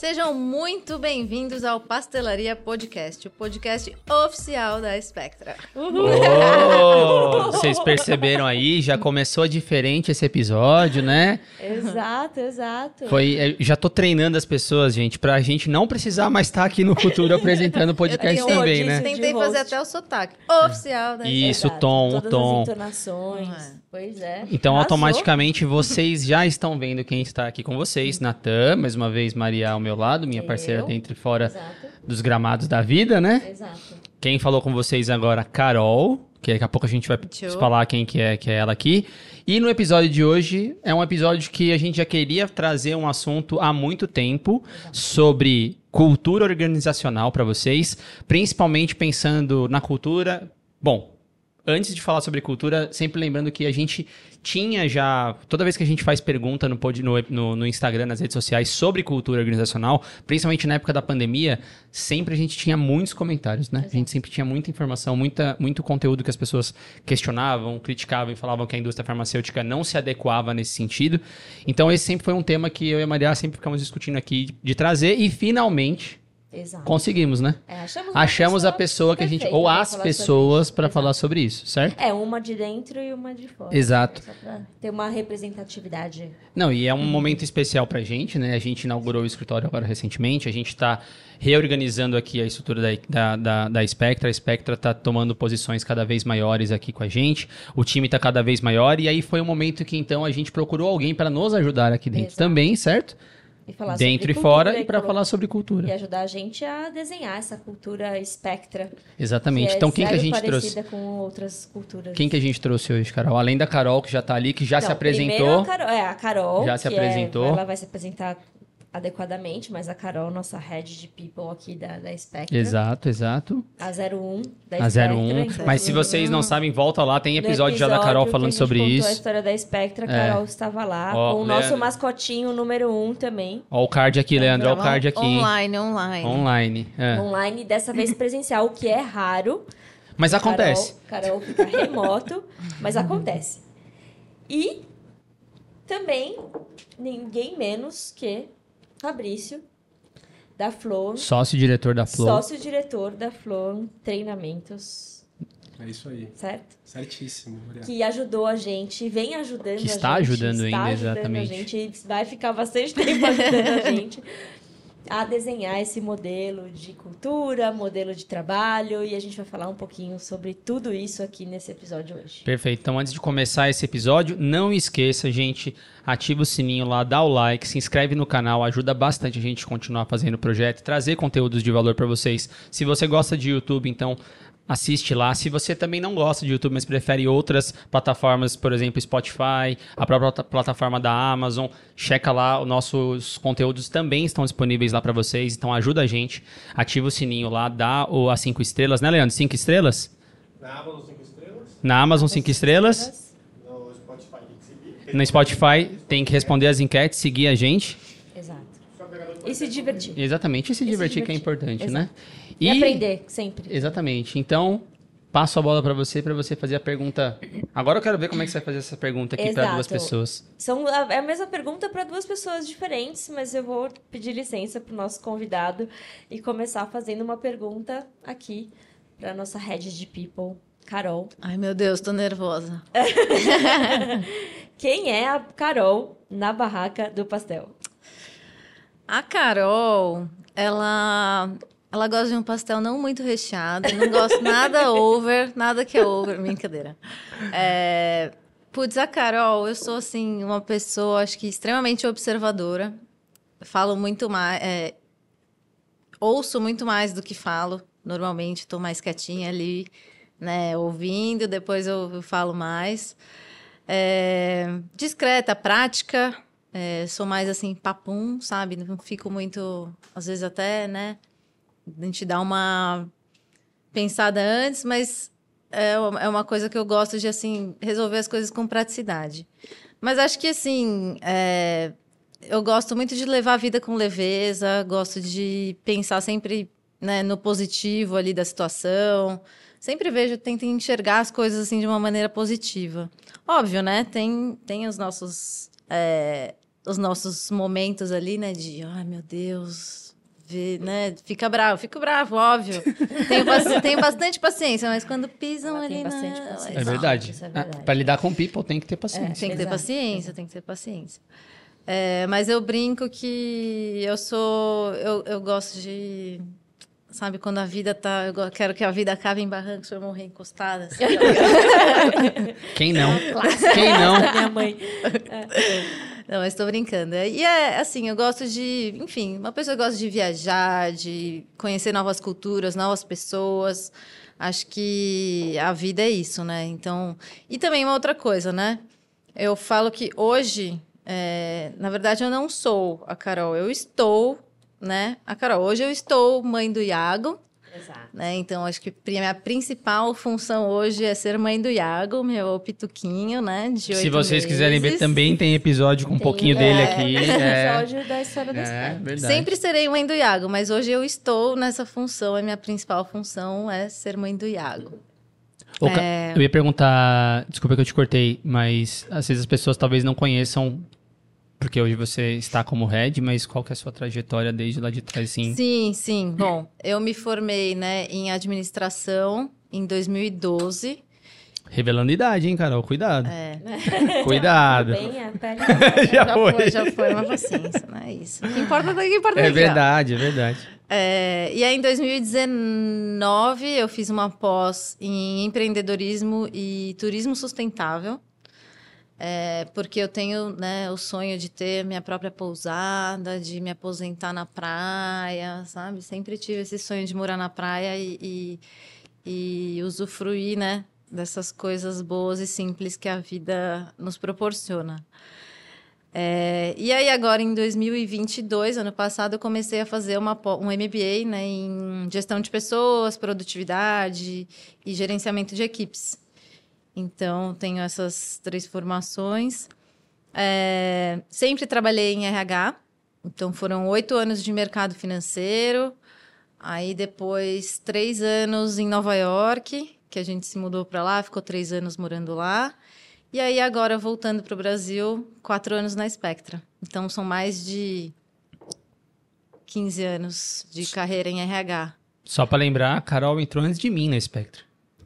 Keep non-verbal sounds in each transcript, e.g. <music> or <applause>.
Sejam muito bem-vindos ao Pastelaria Podcast, o podcast oficial da Spectra. Oh, <laughs> vocês perceberam aí? Já começou diferente esse episódio, né? Exato, exato. Foi, é, já tô treinando as pessoas, gente, pra gente não precisar mais estar aqui no futuro apresentando o podcast também, né? Tentei fazer até o sotaque oficial da Isso, o Exato, tom, o todas tom. as entonações. É. Pois é. Então, Arrasou. automaticamente, vocês já estão vendo quem está aqui com vocês. Natan, mais uma vez, Maria ao meu lado, minha parceira Eu. dentro e fora Exato, dos gramados da vida, né? exato. Quem falou com vocês agora, Carol, que daqui a pouco a gente vai Tchau. falar quem que é, que é ela aqui. E no episódio de hoje, é um episódio que a gente já queria trazer um assunto há muito tempo sobre cultura organizacional para vocês, principalmente pensando na cultura. Bom, antes de falar sobre cultura, sempre lembrando que a gente tinha já. Toda vez que a gente faz pergunta no, pod- no, no, no Instagram, nas redes sociais, sobre cultura organizacional, principalmente na época da pandemia, sempre a gente tinha muitos comentários, né? A gente sempre tinha muita informação, muita, muito conteúdo que as pessoas questionavam, criticavam e falavam que a indústria farmacêutica não se adequava nesse sentido. Então, esse sempre foi um tema que eu e a Maria sempre ficamos discutindo aqui de trazer e finalmente Exato. conseguimos, né? É, achamos Achamos a pessoa que a gente. Ou as pessoas para falar sobre isso, certo? É, uma de dentro e uma de fora. Exato. Só pra ter uma representatividade. Não, e é um momento especial pra gente, né? A gente inaugurou o escritório agora recentemente, a gente tá reorganizando aqui a estrutura da, da, da, da Spectra. A Spectra tá tomando posições cada vez maiores aqui com a gente, o time tá cada vez maior, e aí foi um momento que então a gente procurou alguém para nos ajudar aqui dentro Exato. também, certo? E falar dentro e fora, e para falar sobre E cultura. ajudar a gente a desenhar essa cultura espectra. Exatamente. que é então quem que a gente trouxe? com outras culturas. Quem que a gente trouxe hoje, Carol? Além da Carol, que já tá ali, que já se apresentou. a Carol, é, a Carol. Já se que apresentou. É, ela vai se apresentar adequadamente, mas a Carol, nossa head de people aqui da, da Spectra. Exato, exato. A 01 da A Spectra. 01. então, Mas se vocês não sabem, volta lá, tem no episódio já da Carol que falando a gente sobre isso. a história da Spectra, a É. Carol estava lá, Ó, com o nosso Leandro. mascotinho número 1 também. Ó o card aqui, Leandro, ó o card aqui. Online, online. Online. é. Online, dessa vez presencial, o que é raro. Mas acontece. Carol, Carol fica remoto, mas acontece. E também ninguém menos que Fabrício, da Flor, Sócio-diretor da Flow. sócio-diretor da Flor Treinamentos, É isso aí. certo? Certíssimo, Maria. Que ajudou a gente, vem ajudando Que a está gente. ajudando está ainda, ajudando exatamente. A gente vai ficar bastante <laughs> tempo ajudando a gente a desenhar esse modelo de cultura, modelo de trabalho, e a gente vai falar um pouquinho sobre tudo isso aqui nesse episódio hoje. Perfeito. Então, antes de começar esse episódio, não esqueça, gente, ativa o sininho lá, dá o like, se inscreve no canal, ajuda bastante a gente a continuar fazendo o projeto, trazer conteúdos de valor para vocês. Se você gosta de YouTube, então assiste lá. Se você também não gosta de YouTube, mas prefere outras plataformas, por exemplo, Spotify, a própria plata- plataforma da Amazon, checa lá, os nossos conteúdos também estão disponíveis lá para vocês, então ajuda a gente, ativa o sininho lá, dá o, as cinco estrelas, né, Leandro? Cinco estrelas? Na Amazon 5 estrelas, Na Amazon, cinco estrelas. no Spotify tem que seguir. No Spotify, tem que responder as enquetes, seguir a gente. Exato. E se divertir. Exatamente, e se E se divertir que é divertir. importante, Exato. né? E, aprender, sempre. Exatamente. Então, passo a bola pra você, pra você fazer a pergunta. Agora eu quero ver como é que você vai fazer essa pergunta aqui pra Exato. duas pessoas. São a, é a mesma pergunta para duas pessoas diferentes, mas eu vou pedir licença para o nosso convidado e começar fazendo uma pergunta aqui para nossa head de people, Carol. Ai, meu Deus, tô nervosa. <laughs> Quem é a Carol na barraca do pastel? A Carol, ela, ela gosta de um pastel não muito recheado, não gosta <laughs> nada over, nada que é over, brincadeira. É, putz, a Carol, eu sou, assim, uma pessoa, acho que extremamente observadora. Falo muito mais, é, ouço muito mais do que falo. Normalmente, estou mais quietinha ali, né, ouvindo, depois eu, eu falo mais. É, discreta, prática, é, sou mais assim, papum, sabe? Não fico muito. Às vezes até, né? A gente dá uma pensada antes, mas é, é uma coisa que eu gosto de, assim, resolver as coisas com praticidade. Mas acho que, assim, é, eu gosto muito de levar a vida com leveza, gosto de pensar sempre né, no positivo ali da situação. Sempre vejo, tento enxergar as coisas assim de uma maneira positiva. Óbvio, né? Tem, tem os nossos é, os nossos momentos ali, né? De, ai meu Deus, vê, né? Fica bravo, fico bravo, óbvio. tenho, paci- tenho bastante paciência, mas quando pisam Ela ali, tem bastante não, paciência. É verdade. Isso é Ah, verdade. Pra lidar com people tem que ter paciência. Tem que ter Exato, paciência, tem que ter paciência. É, mas eu brinco que eu sou. Eu, eu gosto de. Sabe, quando a vida tá. Eu quero que a vida acabe em barrancos pra eu morrer encostada. assim. <laughs> Quem não? Quem não? Da minha mãe. Não, estou brincando. E é assim, eu gosto de, enfim, uma pessoa que gosta de viajar, de conhecer novas culturas, novas pessoas. Acho que a vida é isso, né? Então, e também uma outra coisa, né? Eu falo que hoje, é, na verdade, eu não sou a Carol, eu estou, né? A Carol, hoje eu estou mãe do Iago, Exato. né? Então, acho que a minha principal função hoje é ser mãe do Iago, meu pituquinho, né? De Se vocês quiserem ver, meses. também tem episódio com um Tem pouquinho o- dele é, aqui. <laughs> É, Episódio da história da é verdade. Sempre serei mãe do Iago, mas hoje eu estou nessa função. A minha principal função é ser mãe do Iago. Ca- É. Eu ia perguntar, desculpa que eu te cortei, mas às vezes as pessoas talvez não conheçam, porque hoje você está como head, mas qual que é a sua trajetória desde lá de trás, assim? Sim, sim. Bom, eu me formei né, em administração em 2012. Revelando idade, hein, Carol? Cuidado. É, <laughs> Cuidado. Bem, a pele. <laughs> Já já foi. foi, já foi uma paciência, não é isso. O que importa, o que importa É aqui, ó. verdade, é verdade. É, e aí, em 2019, eu fiz uma pós em empreendedorismo e turismo sustentável. É, porque eu tenho né, o sonho de ter minha própria pousada, de me aposentar na praia, sabe? Sempre tive esse sonho de morar na praia e, e, e usufruir né, dessas coisas boas e simples que a vida nos proporciona. É, e aí agora em 2022, ano passado, eu comecei a fazer uma, um MBA né, em gestão de pessoas, produtividade e gerenciamento de equipes. Então, tenho essas três formações. É, sempre trabalhei em RH, então foram oito anos de mercado financeiro, aí depois três anos em Nova York, que a gente se mudou para lá, ficou três anos morando lá. E aí, agora, voltando para o Brasil, quatro anos na Spectra. Então, são mais de 15 anos de carreira em RH. Só pra lembrar, a Carol entrou antes de mim na Spectra.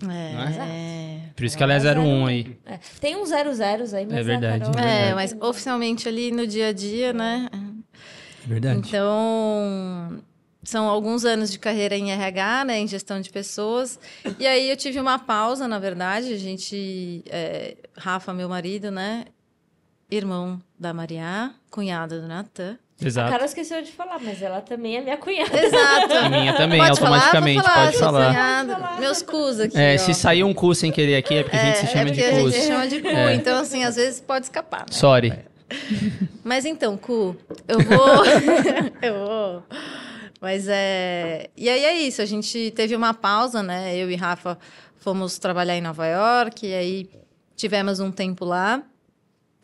É, Por isso que ela é 01 aí. É, Tem uns zero zeros aí, mas É verdade, Carol... é, mas oficialmente ali no dia a dia, né? É verdade. Então, são alguns anos de carreira em RH, né, em gestão de pessoas. E aí eu tive uma pausa, na verdade. A gente, é, Rafa, meu marido, né, irmão da Maria, cunhado do Natan. A Exato. Carol esqueceu de falar, mas ela também é minha cunhada. <laughs> Exato. E minha também, Pode falar? automaticamente, falar, pode falar. cunhada. Meus cus aqui, É, ó. se sair um cu sem querer aqui, é porque a gente se É, chama é de porque a cus. gente se chama de cu, É. então assim, às vezes pode escapar. né? Sorry. <laughs> Mas então, Cu, eu vou. <laughs> eu vou. Mas é. E aí é isso, a gente teve uma pausa, né? Eu e Rafa fomos trabalhar em Nova York, e aí tivemos um tempo lá.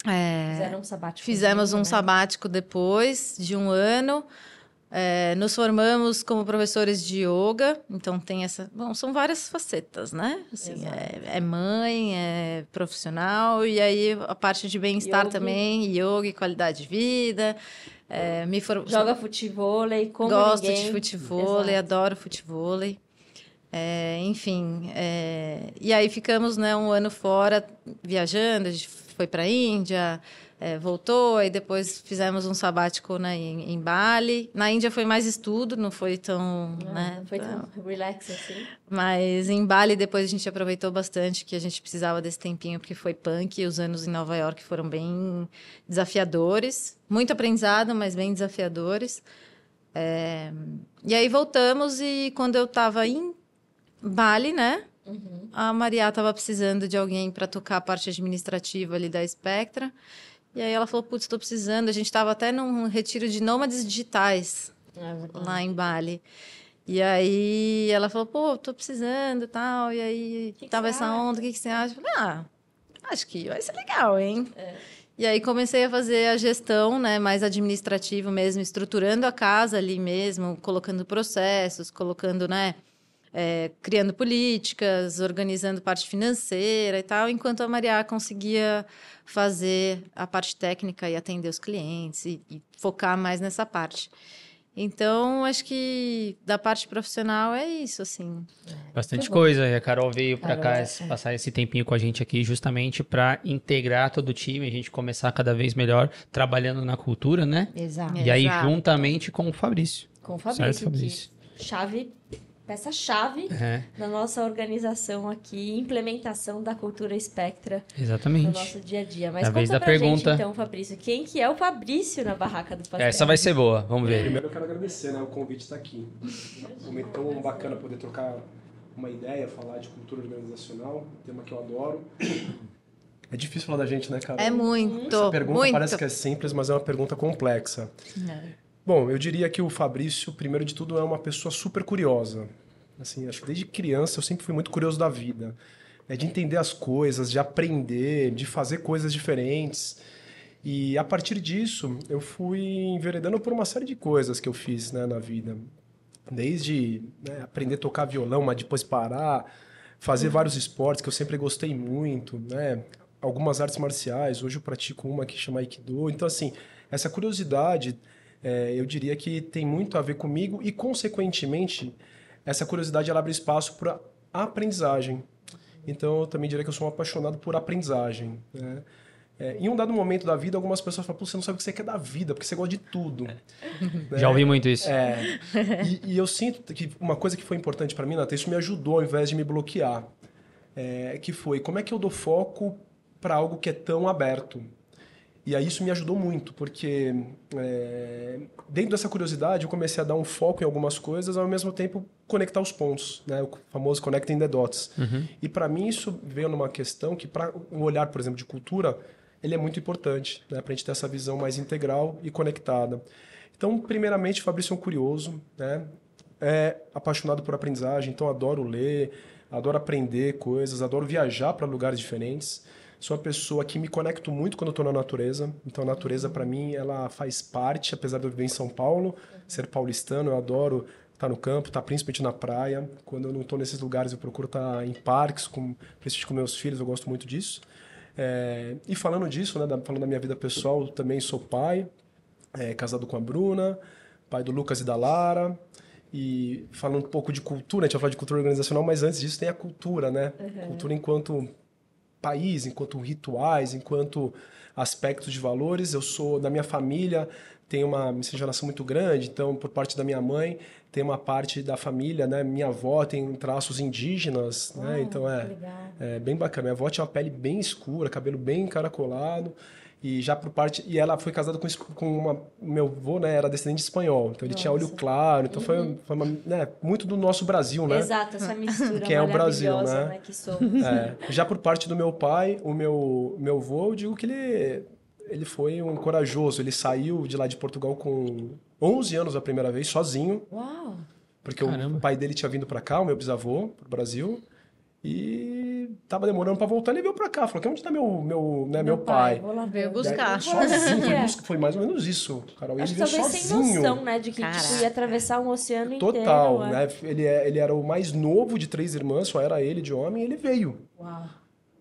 É, Fizeram um sabático. Fizemos um né? sabático depois de um ano. É, nos formamos como professores de yoga, então tem essa. Bom, são várias facetas, né? Assim, é, é mãe, é profissional, e aí a parte de bem-estar também, yoga e qualidade de vida. É, me for... Joga futevôlei, como Gosto ninguém. de futevôlei, Exato. adoro futevôlei. É, enfim, é, e aí ficamos né, um ano fora viajando, foi para a Índia, é, voltou, aí depois fizemos um sabático né, em, em Bali. Na Índia foi mais estudo, não foi tão... Não, né, não foi tão- tão relax assim. mas em Bali depois a gente aproveitou bastante que a gente precisava desse tempinho porque foi punk e os anos em Nova York foram bem desafiadores, muito aprendizado, mas bem desafiadores. É, E aí voltamos e quando eu estava em Bali, né? A Maria estava precisando de alguém para tocar a parte administrativa ali da Spectra. E aí ela falou: Putz, estou precisando. A gente estava até num retiro de nômades digitais É lá em Bali. E aí ela falou, pô, tô precisando e tal. E aí Que tava essa acha? onda, o que, que você acha? Eu falei, ah, acho que vai ser legal, hein? E aí comecei a fazer a gestão, né, mais administrativa mesmo, estruturando a casa ali mesmo, colocando processos, colocando, né, é, criando políticas, organizando parte financeira e tal, enquanto a Maria conseguia fazer a parte técnica e atender os clientes e, e focar mais nessa parte. Então, acho que da parte profissional é isso, assim. Bastante coisa. E a Carol veio Carol, cá é. passar esse tempinho com a gente aqui justamente pra integrar todo o time, a gente começar cada vez melhor trabalhando na cultura, né? Exato. E aí Exato. juntamente com o Fabrício. Com o Certo, Fabrício, Fabrício? que chave, peça-chave É, na nossa organização aqui, implementação da cultura Spectra no exatamente. nosso dia a dia. Mas É a conta vez da pra gente, pergunta. então, Fabrício, quem que é o Fabrício na barraca do pastel? Essa vai ser boa, vamos ver. Primeiro eu quero agradecer, né? O convite está aqui. Um momento tão bacana poder trocar uma ideia, falar de cultura organizacional, tema que eu adoro. É difícil falar da gente, né, cara? É muito, Essa pergunta muito. parece que é simples, mas é uma pergunta complexa. Bom, eu diria que o Fabrício, primeiro de tudo, é uma pessoa super curiosa. Assim, acho que desde criança eu sempre fui muito curioso da vida. É de entender as coisas, de aprender, de fazer coisas diferentes. E a partir disso, eu fui enveredando por uma série de coisas que eu fiz né, na vida. Desde né, aprender a tocar violão, mas depois parar, fazer vários esportes que eu sempre gostei muito, né? Algumas artes marciais, hoje eu pratico uma que chama Aikido. Então, assim, essa curiosidade, é, eu diria que tem muito a ver comigo e, consequentemente, essa curiosidade ela abre espaço para a aprendizagem. Então, eu também diria que eu sou um apaixonado por aprendizagem. Né? É, em um dado momento da vida, algumas pessoas falam, você não sabe o que você quer da vida, porque você gosta de tudo. Né? <laughs> Já ouvi muito isso. É, e, e eu sinto que uma coisa que foi importante para mim, Nata, isso me ajudou ao invés de me bloquear, é, que foi como é que eu dou foco para algo que é tão aberto. E aí isso me ajudou muito, porque é, dentro dessa curiosidade eu comecei a dar um foco em algumas coisas, ao mesmo tempo conectar os pontos, né? o famoso connecting the dots. E para mim isso veio numa questão que para o olhar, por exemplo, de cultura, ele é muito importante, né? para a gente ter essa visão mais integral e conectada. Então, primeiramente, Fabrício é um curioso, né? É apaixonado por aprendizagem, então adoro ler, adoro aprender coisas, adoro viajar para lugares diferentes. Sou uma pessoa que me conecto muito quando estou na natureza. Então, a natureza, para mim, ela faz parte, apesar de eu viver em São Paulo, ser paulistano, eu adoro estar no campo, estar principalmente na praia. Quando eu não estou nesses lugares, eu procuro estar em parques, com, principalmente com meus filhos, eu gosto muito disso. É, e falando disso, né, da- falando da minha vida pessoal, eu também sou pai, é, casado com a Bruna, pai do Lucas e da Lara. E falando um pouco de cultura, a gente vai falar de cultura organizacional, mas antes disso tem a cultura, né? Cultura enquanto país, enquanto rituais, enquanto aspectos de valores. Eu sou da minha família, tem uma miscigenação muito grande, então por parte da minha mãe tem uma parte da família, né? Minha avó tem traços indígenas, né? Então é, é bem bacana. Minha avó tinha uma pele bem escura, cabelo bem encaracolado. E já por parte. E ela foi casada com, com uma. Meu avô, né? Era descendente de espanhol. Então ele tinha olho Nossa. claro. Então foi, foi uma, né, muito do nosso Brasil, né? Exato, essa mistura Que é o Brasil, maravilhosa, né? Que somos. É, já por parte do meu pai, o meu, meu avô, eu digo que ele, ele foi um corajoso. Ele saiu de lá de Portugal com 11 anos a primeira vez, sozinho, Uau! porque Caramba. o pai dele tinha vindo para cá, o meu bisavô, pro Brasil, e tava demorando para voltar. Ele veio para cá, falou: que onde tá meu, meu, né, meu, pai? Vou lá Veio ver. buscar. Daí, sozinho, foi, <laughs> É. busca- foi mais ou menos isso, Carol. Ele Acho veio talvez sem sozinho. noção, né? De que tipo, ia atravessar um oceano Total, inteiro. né? Ele, é- ele era o mais novo de três irmãs, só era ele de homem, e ele veio Uau.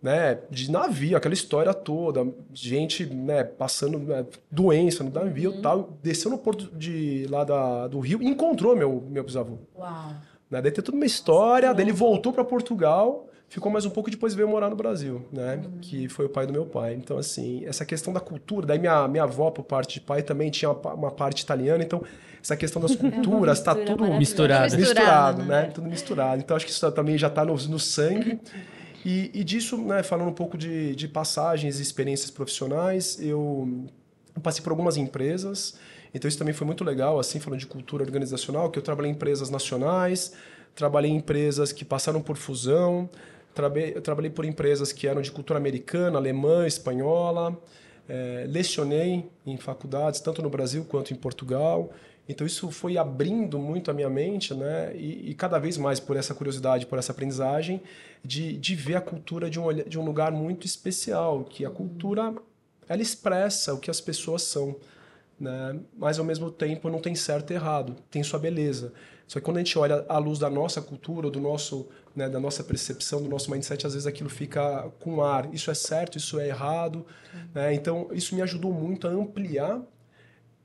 né, de navio, aquela história toda, gente, né, passando né, doença no navio e tal, desceu no porto de lá da, do Rio e encontrou meu meu bisavô. Uau. Né? Daí tem toda uma história, daí ele voltou para Portugal, ficou mais um pouco e depois veio morar no Brasil, né, que foi o pai do meu pai. Então assim, essa questão da cultura, daí minha minha avó por parte de pai também tinha uma, uma parte italiana, então essa questão das <laughs> culturas tá mistura tudo misturado, Misturado, né? né? Tudo misturado. Então acho que isso também já está no, no sangue. E, e disso, né, falando um pouco de, de passagens e experiências profissionais, eu passei por algumas empresas. Então isso também foi muito legal, assim, falando de cultura organizacional, que eu trabalhei em empresas nacionais, trabalhei em empresas que passaram por fusão, trabalhei, eu trabalhei por empresas que eram de cultura americana, alemã, espanhola, eh, lecionei em faculdades, tanto no Brasil quanto em Portugal. Então isso foi abrindo muito a minha mente, né? E, e cada vez mais por essa curiosidade, por essa aprendizagem, de, de ver a cultura de um, de um lugar muito especial, que a cultura ela expressa o que as pessoas são, né? Mas ao mesmo tempo não tem certo e errado, tem sua beleza. Só que quando a gente olha à luz da nossa cultura, do nosso, né, da nossa percepção, do nosso mindset, às vezes aquilo fica com ar. Isso é certo, isso é errado. Né? Então, isso me ajudou muito a ampliar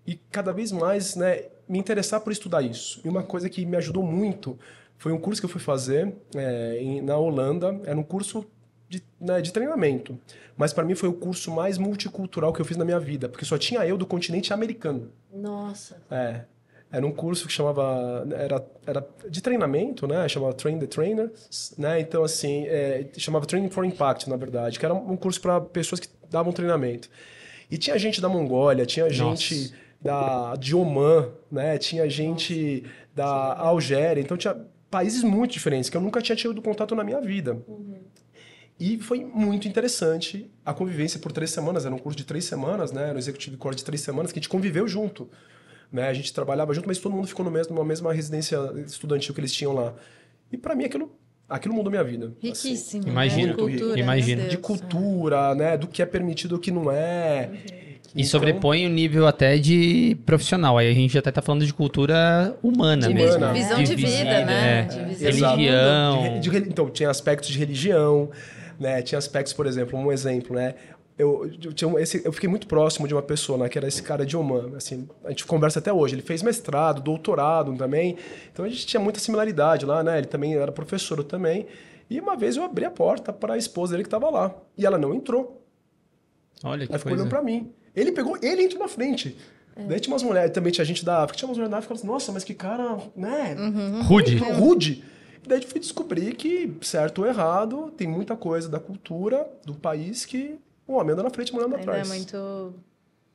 e cada vez mais né, me interessar por estudar isso. E uma coisa que me ajudou muito foi um curso que eu fui fazer é, em, na Holanda. Era um curso de, né, de treinamento. Mas para mim foi o curso mais multicultural que eu fiz na minha vida, porque só tinha eu do continente americano. Nossa. É. Era um curso que chamava. Era, era de treinamento, né? Chamava Train the Trainer. Né? Então, assim, é, chamava Training for Impact, na verdade, que era um curso para pessoas que davam treinamento. E tinha gente da Mongólia, tinha gente da, de Oman, né? Tinha gente da Algéria. Então, tinha países muito diferentes que eu nunca tinha tido contato na minha vida. E foi muito interessante a convivência por três semanas. Era um curso de três semanas, né? Era um executive core de três semanas que a gente conviveu junto. Né? A gente trabalhava junto, mas todo mundo ficou no mesmo, numa mesma residência estudantil que eles tinham lá. E para mim aquilo, aquilo mudou minha vida. assim. Riquíssimo. Imagino. né? Cultura, Imagino. meu de cultura, né? Do que é permitido e o que não é. E Então- sobrepõe o nível até de profissional. Aí a gente até tá falando de cultura humana De mesmo. humana. Visão De de vida, vida, né? é. De visão Exato. de Religião. De então, tinha aspectos de religião, né? Tinha aspectos, por exemplo, um exemplo, né? Eu, eu, tinha um- esse, eu fiquei muito próximo de uma pessoa, né? Que era esse cara de Oman. Assim, a gente conversa até hoje. Ele fez mestrado, doutorado também. Então a gente tinha muita similaridade lá, né? Ele também era professor eu também. E uma vez eu abri a porta para a esposa dele que estava lá. E ela não entrou. Olha que Ela ficou coisa. olhando pra mim. Ele pegou, ele entrou na frente. Daí tinha umas mulheres, também tinha gente da África, tinha umas mulheres da África assim, nossa, mas que cara, né? Rude. Rude. E daí eu fui descobrir que, certo ou errado, tem muita coisa da cultura do país que o homem anda na frente e a mulher anda Ainda é atrás. muito...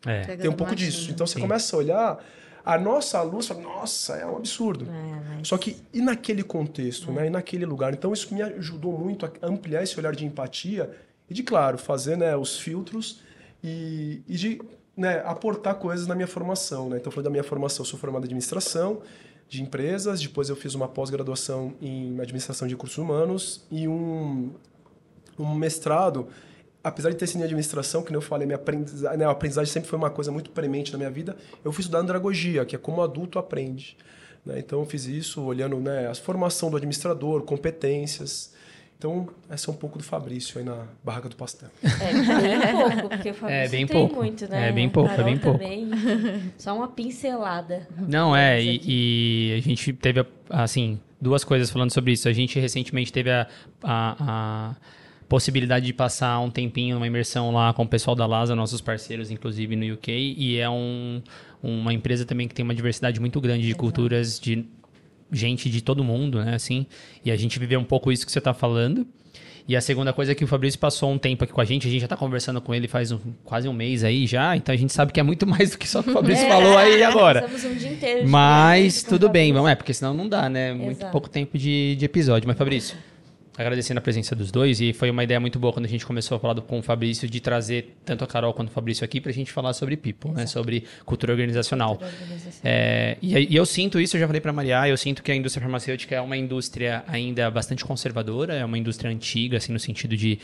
É. Tem um pouco disso. Então você Sim. começa a olhar, a nossa luz fala, nossa, é um absurdo. É, mas... Só que, e naquele contexto, né? E naquele lugar? Então, isso me ajudou muito a ampliar esse olhar de empatia e de, claro, fazer né, os filtros e, e de né, aportar coisas na minha formação. Né? Então, falando da minha formação, eu sou formado em administração de empresas, depois eu fiz uma pós-graduação em administração de recursos humanos e um, um mestrado. Apesar de ter sido em administração, que nem eu falei, minha aprendizagem, né, a aprendizagem sempre foi uma coisa muito premente na minha vida, eu fui estudar andragogia, que é como o adulto aprende. né? Então, eu fiz isso olhando né, a formação do administrador, competências. Então, essa é um pouco do Fabrício aí na Barraca do Pastel. É, bem pouco, porque o Fabrício É, bem tem pouco. muito, né? É, bem pouco, é bem pouco. também, só uma pincelada. Não, é, e, e a gente teve, assim, duas coisas falando sobre isso. A gente recentemente teve a, a, a possibilidade de passar um tempinho numa imersão lá com o pessoal da LASA, nossos parceiros, inclusive no UK, e é um, uma empresa também que tem uma diversidade muito grande de culturas, de gente de todo mundo, né, assim, e a gente viveu um pouco isso que você está falando. E a segunda coisa é que o Fabrício passou um tempo aqui com a gente, a gente já tá conversando com ele faz um- quase um mês aí já, então a gente sabe que é muito <laughs> mais do que só o Fabrício É, falou aí agora. Passamos um dia inteiro. Mas tudo bem, vamos, é, porque senão não dá, né? Muito Exato. pouco tempo de, de episódio. Mas, Fabrício, agradecendo a presença dos dois, e foi uma ideia muito boa quando a gente começou a falar do- com o Fabrício de trazer tanto a Carol quanto o Fabrício aqui pra gente falar sobre people, né? Sobre cultura organizacional. É, e, e eu sinto isso, eu já falei para Maria, eu sinto que a indústria farmacêutica é uma indústria ainda bastante conservadora, é uma indústria antiga, assim, no sentido de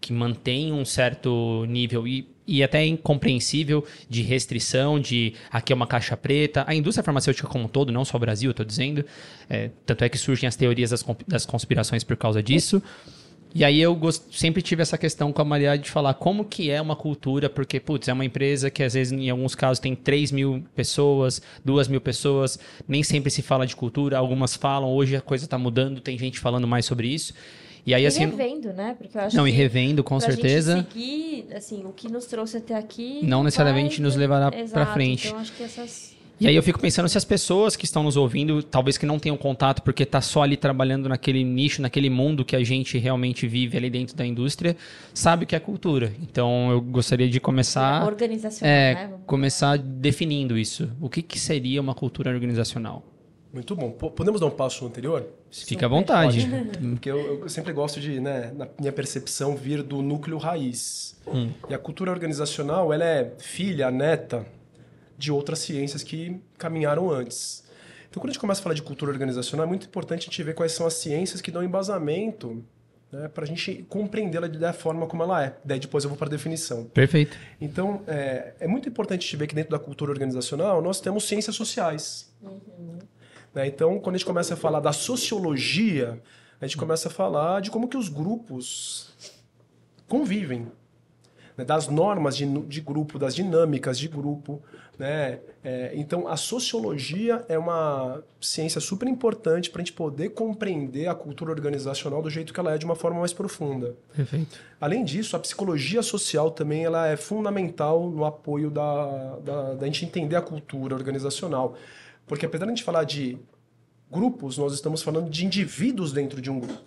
que mantém um certo nível e, e até incompreensível de restrição, de aqui é uma caixa preta. A indústria farmacêutica como um todo, não só o Brasil, eu estou dizendo, é, tanto é que surgem as teorias das, das conspirações por causa disso. E aí eu gost- sempre tive essa questão com a Maria de falar como que é uma cultura, porque, putz, é uma empresa que às vezes, em alguns casos, tem 3 mil pessoas, 2 mil pessoas, nem sempre se fala de cultura, algumas falam, hoje a coisa está mudando, tem gente falando mais sobre isso. E aí, E assim... revendo, né? Porque eu acho Não, que e revendo, com certeza. Gente seguir, assim, o que nos trouxe até aqui. Não necessariamente vai- nos levará Exato, frente. Então acho que essas. E aí eu fico pensando se as pessoas que estão nos ouvindo, talvez que não tenham contato porque tá só ali trabalhando naquele nicho, naquele mundo que a gente realmente vive ali dentro da indústria, sabe o que é cultura. Então eu gostaria de começar organizacional, é, né? Começar definindo isso. O que, que seria uma cultura organizacional? Muito bom. Po- Podemos dar um passo anterior? Fica à vontade. Porque eu, eu sempre gosto de, né, na minha percepção, vir do núcleo raiz. E a cultura organizacional, ela é filha, neta de outras ciências que caminharam antes. Então, quando a gente começa a falar de cultura organizacional, é muito importante a gente ver quais são as ciências que dão embasamento né, para a gente compreendê-la da forma como ela é. Daí depois eu vou para a definição. Perfeito. Então, é, é muito importante a gente ver que dentro da cultura organizacional nós temos ciências sociais. Né? Então, quando a gente começa a falar da sociologia, a gente começa a falar de como que os grupos convivem, né? das normas de, de grupo, das dinâmicas de grupo, né? É, então, a sociologia é uma ciência super importante para a gente poder compreender a cultura organizacional do jeito que ela é de uma forma mais profunda. Perfeito. Além disso, a psicologia social também ela é fundamental no apoio da, da, da gente entender a cultura organizacional. Porque apesar de a gente falar de grupos, nós estamos falando de indivíduos dentro de um grupo.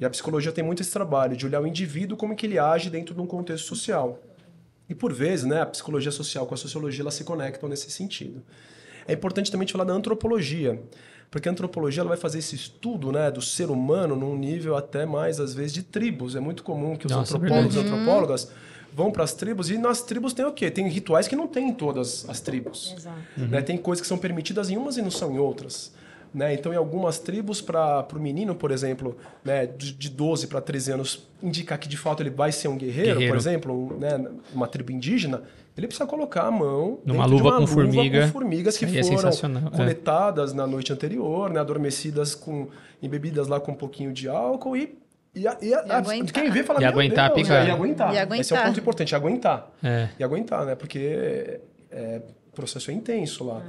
E a psicologia tem muito esse trabalho de olhar o indivíduo como que ele age dentro de um contexto social. E por vezes, né, a psicologia social com a sociologia elas se conectam nesse sentido. É importante também a gente falar da antropologia, porque a antropologia ela vai fazer esse estudo, né, do ser humano num nível até mais às vezes de tribos. É muito comum que os Nossa, antropólogos e antropólogas vão para as tribos e nas tribos tem o quê? Tem rituais que não tem em todas as tribos. Exato. Né? Tem coisas que são permitidas em umas e não são em outras. Né? Então, em algumas tribos, para o menino, por exemplo, né, de, de 12 para 13 anos, indicar que de fato ele vai ser um guerreiro, Guerreiro. por exemplo, um, né, uma tribo indígena, ele precisa colocar a mão Numa dentro de luva uma com luva formiga. com formigas que Isso é foram é. coletadas na noite anterior, né, adormecidas com embebidas lá com um pouquinho de álcool e e, a- e a- E a- aguentar. quem vê fala E "Meu aguentar a Deus", picada. E aguentar. E aguentar. Esse é o ponto importante, aguentar É. e aguentar, né? Porque é, o processo é intenso lá.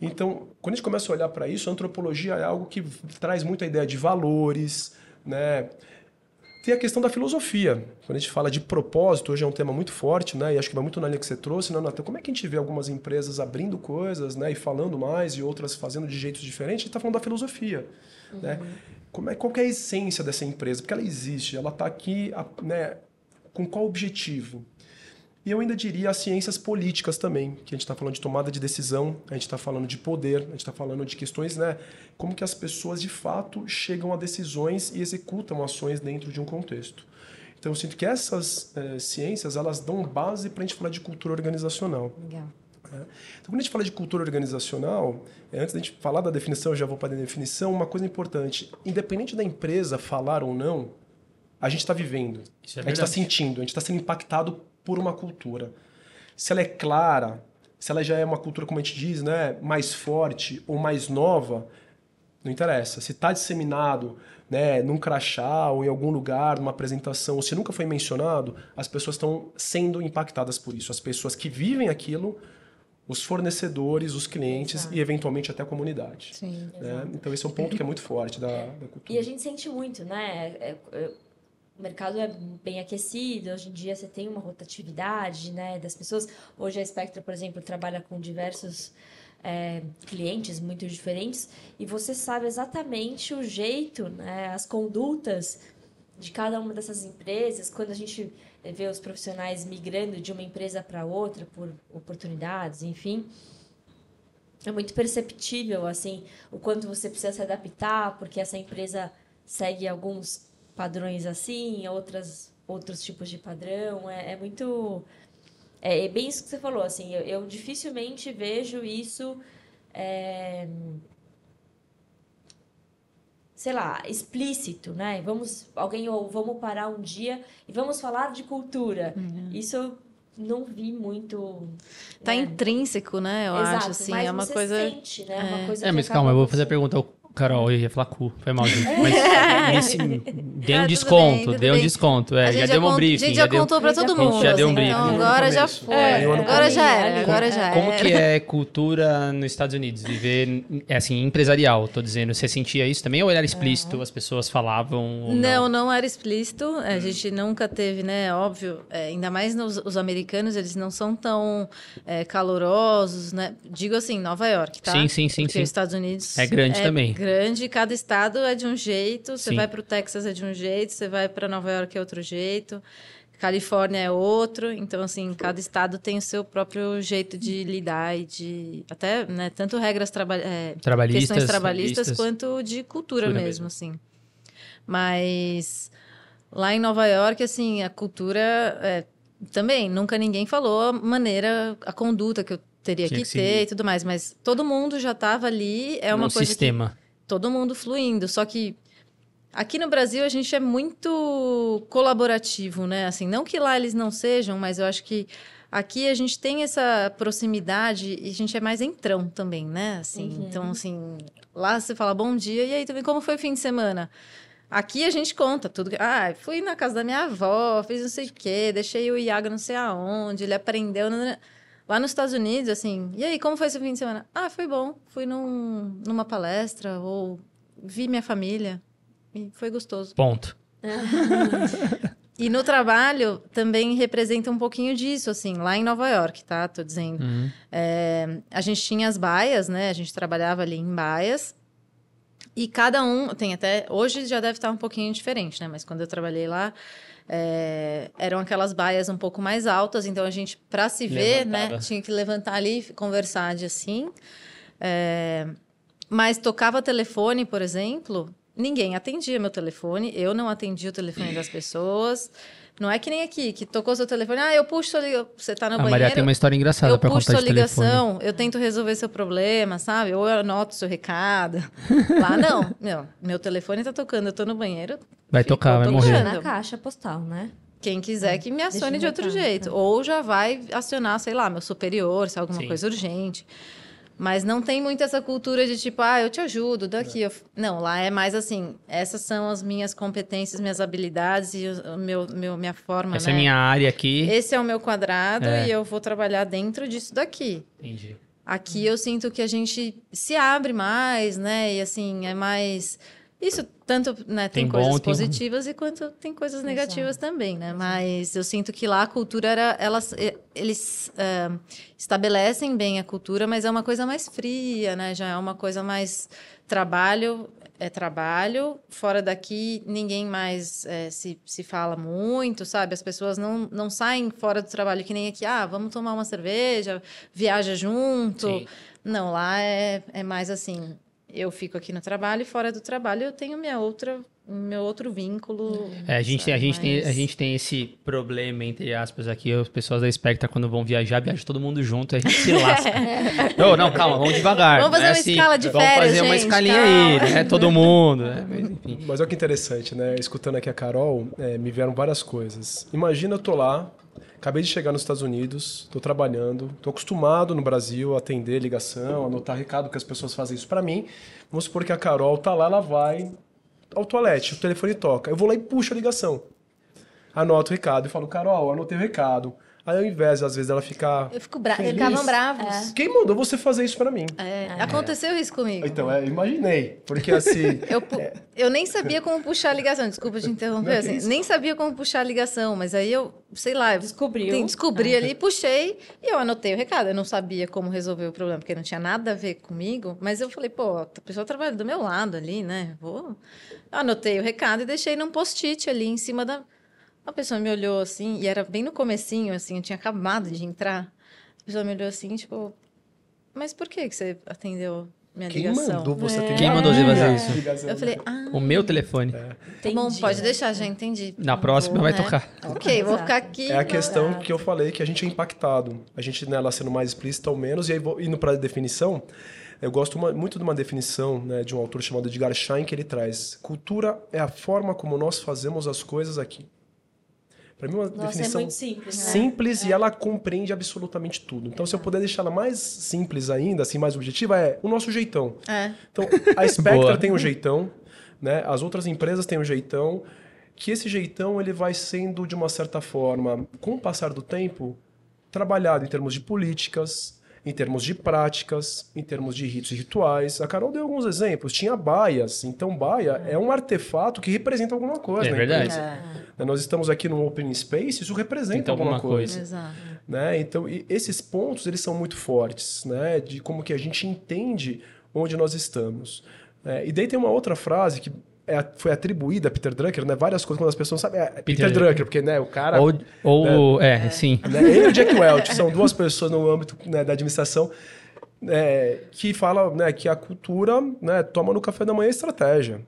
Então, quando a gente começa a olhar para isso, a antropologia é algo que traz muito a ideia de valores, né? Tem a questão da filosofia. Quando a gente fala de propósito, hoje é um tema muito forte, né? E acho que vai muito na linha que você trouxe, né, Natan? Como é que a gente vê algumas empresas abrindo coisas, né? E falando mais e outras fazendo de jeitos diferentes? A gente está falando da filosofia, né? Como é, qual é a essência dessa empresa? Porque ela existe, ela está aqui, né? Com qual objetivo? E eu ainda diria as ciências políticas também, que a gente está falando de tomada de decisão, a gente está falando de poder, a gente está falando de questões, né? Como que as pessoas de fato chegam a decisões e executam ações dentro de um contexto. Então eu sinto que essas eh, ciências elas dão base para a gente falar de cultura organizacional. Legal. Né? Então, quando a gente fala de cultura organizacional, eh, antes da gente falar da definição, eu já vou para a definição, uma coisa importante: independente da empresa falar ou não, a gente está vivendo, é a gente está sentindo, a gente está sendo impactado por uma cultura. Se ela é clara, se ela já é uma cultura, como a gente diz, né, mais forte ou mais nova, não interessa. Se está disseminado né, num crachá ou em algum lugar, numa apresentação, ou se nunca foi mencionado, as pessoas estão sendo impactadas por isso. As pessoas que vivem aquilo, os fornecedores, os clientes e eventualmente até a comunidade. Sim. né? Então esse é um ponto que é muito forte da, da cultura. E a gente sente muito, né? É- é- o mercado é bem aquecido, hoje em dia você tem uma rotatividade né, das pessoas. Hoje a Spectra, por exemplo, trabalha com diversos é, clientes muito diferentes e você sabe exatamente o jeito, né, as condutas de cada uma dessas empresas. Quando a gente vê os profissionais migrando de uma empresa para outra por oportunidades, enfim. É muito perceptível, assim, o quanto você precisa se adaptar, porque essa empresa segue alguns padrões assim, outras, outros tipos de padrão. É, é muito. É, é bem isso que você falou, assim, eu, eu dificilmente vejo isso. é, sei lá, explícito, né? Vamos, alguém ou vamos parar um dia e vamos falar de cultura. Isso eu não vi muito. Tá né? intrínseco, né? Eu Exato, acho, assim. mas É uma você coisa. sente, né? Uma coisa É, mas calma, eu vou fazer a pergunta. Carol, eu ia falar cu. Foi mal, gente. Mas <laughs> nesse, dê um Ah, desconto, bem, dê um desconto. É, já deu um briefing. A gente já, deu- contou pra Já todo mundo. Já deu um assim, briefing. Então No agora já foi. É, agora já era. Agora já Como era. que é cultura nos Estados Unidos? Viver, é assim, empresarial, tô dizendo. Você sentia isso também ou era explícito? As pessoas falavam ou Não, não? não era explícito. A gente nunca teve, né? Óbvio, é, ainda mais nos, os americanos, eles não são tão é, calorosos, né? Digo assim, Nova York, tá? Sim, sim, sim, Porque sim. os Estados Unidos É grande também. grande, cada estado é de um jeito. Você Sim. vai para o Texas é de um jeito, você vai para Nova York é outro jeito. Califórnia é outro, então assim, cada estado tem o seu próprio jeito de lidar e de até, né, tanto regras traba é, Trabalhistas, questões trabalhistas quanto de cultura, Cultura mesmo, mesmo. assim. Mas lá em Nova York, assim, a cultura é, também nunca ninguém falou a maneira, a conduta que eu teria Tinha que, que ter e tudo mais, mas todo mundo já estava ali, é uma um coisa sistema. que todo mundo fluindo, só que aqui no Brasil a gente é muito colaborativo, né? Assim, não que lá eles não sejam, mas eu acho que aqui a gente tem essa proximidade e a gente é mais entrão também, né? Assim, Uhum. então assim, lá você fala bom dia e aí também como foi o fim de semana? Aqui a gente conta tudo. Ah, fui na casa da minha avó, fiz não sei o quê, deixei o Iago não sei aonde, ele aprendeu. nanana. Lá nos Estados Unidos, assim, e aí, como foi seu fim de semana? Ah, foi bom. Fui num, numa palestra ou vi minha família e foi gostoso. Ponto. <laughs> E no trabalho também representa um pouquinho disso, assim, lá em Nova York, tá? Tô dizendo. Uhum. É, a gente tinha as baias, né? A gente trabalhava ali em baias. E cada um tem até. Hoje já deve estar um pouquinho diferente, né? Mas quando eu trabalhei lá, é, eram aquelas baias um pouco mais altas. Então a gente, para se ver, né? Tinha que levantar ali e conversar de assim. É, mas tocava telefone, por exemplo, ninguém atendia meu telefone. Eu não atendia o telefone das pessoas. Não é que nem aqui, que tocou seu telefone. Ah, eu puxo sua ligação. Você tá no a banheiro. Maria tem uma história engraçada Eu pra puxo contar sua de telefone. ligação, eu tento resolver seu problema, sabe? Ou eu anoto seu recado. <laughs> Lá não. Meu, meu telefone tá tocando, eu tô no banheiro. Vai tocar, vai morrer. Na caixa postal, né? Quem quiser que me acione de eu outro jeito. tá. Ou já vai acionar, sei lá, meu superior, se é alguma Sim. coisa urgente. Mas não tem muito essa cultura de tipo, ah, eu te ajudo, daqui. Eu... Não, lá é mais assim, essas são as minhas competências, minhas habilidades e o o meu, meu, minha forma, Essa né? é minha área aqui. Esse é o meu quadrado É. e eu vou trabalhar dentro disso daqui. Entendi. Aqui eu sinto que a gente se abre mais, né? E assim, é mais. Isso tanto né, tem, Tem bom, coisas tem ruim. positivas e quanto tem coisas Exato. negativas também, né? Mas eu sinto que lá a cultura era. Elas, eles ah, estabelecem bem a cultura, mas é uma coisa mais fria, né? Já é uma coisa mais trabalho. É trabalho, fora daqui ninguém mais eh, se, se fala muito, sabe? As pessoas não, não saem fora do trabalho, que nem aqui, ah, vamos tomar uma cerveja, viaja junto. Sim. Não, lá é, é mais assim, eu fico aqui no trabalho e fora do trabalho eu tenho minha outra, meu outro vínculo. É, a gente, tem, a, sabe? gente tem, a Mas- gente tem esse problema, entre aspas, aqui. As pessoas da Spectra, quando vão viajar, viajam todo mundo junto, a gente se lasca. <laughs> não, não, calma, vamos devagar. Vamos fazer não é uma assim, escala de Vamos férias, fazer uma gente, escalinha aí, calma. né? Todo mundo, né? Mas. Mas olha que interessante, né? Escutando aqui a Carol, é, me vieram várias coisas. Imagina eu tô lá, acabei de chegar nos Estados Unidos, tô trabalhando, tô acostumado no Brasil a atender ligação, anotar recado, que as pessoas fazem isso pra mim. Vamos supor que a Carol tá lá, ela vai ao toalete, o telefone toca. Eu vou lá e puxo a ligação. Anoto o recado e falo, Carol, anotei o recado. Aí ao invés, às vezes, ela ficar... Eu fico bra... Feliz. Ficavam bravos. Quem mandou você fazer isso pra mim? É, Aconteceu isso comigo. Então, é, imaginei. Porque assim... <laughs> Eu, pu- eu nem sabia como puxar a ligação, desculpa te interromper, Não, assim, nem sabia como puxar a ligação, mas aí eu, sei lá, eu Descobriu. tem- descobri ali, puxei e eu anotei o recado. Eu não sabia como resolver o problema, porque não tinha nada a ver comigo, mas eu falei, pô, a pessoa trabalha do meu lado ali, né? Vou. Eu anotei o recado e deixei num post-it ali em cima da. A pessoa me olhou assim, e era bem no comecinho, assim, eu tinha acabado de entrar. A pessoa me olhou assim, tipo, mas por que, que você atendeu minha Quem ligação? mandou você atender? Quem mandou você fazer isso? Ligação. Eu falei, ah, O meu telefone. tá bom, pode deixar, já entendi. Na próxima vai Né? tocar. Ok, vou ficar aqui. É a questão que eu falei que a gente é impactado. A gente, nela sendo mais explícita ou menos, e aí vou- indo para a definição, eu gosto uma- muito de uma definição né, de um autor chamado Edgar Schein que ele traz: cultura é a forma como nós fazemos as coisas aqui. Para mim, uma Nossa, é definição muito simples, né? simples e ela compreende absolutamente tudo. Então, se eu puder deixar ela mais simples ainda, assim, mais objetiva, é o nosso jeitão. É. Então, a <laughs> Spectra tem um jeitão, né? As outras empresas têm um jeitão, que esse jeitão ele vai sendo de uma certa forma, com o passar do tempo, trabalhado em termos de políticas, em termos de práticas, em termos de ritos e rituais. A Carol deu alguns exemplos. Tinha baias. Então, baia é um artefato que representa alguma coisa. É na verdade. empresa. É, Né, Nós estamos aqui num open space, isso representa Então, alguma, alguma coisa exato. né? Então, e esses pontos eles são muito fortes, né? De como que a gente entende onde nós estamos. É, e daí tem uma outra frase que é, foi atribuída a Peter Drucker, né? Várias coisas quando as pessoas sabem, é, Peter, Peter Drucker, porque né, o cara, Ou, ou é, sim. <laughs> né, ele e o Jack Welch são duas pessoas no âmbito né, da administração é, que fala né, que a cultura né, toma no café da manhã estratégia.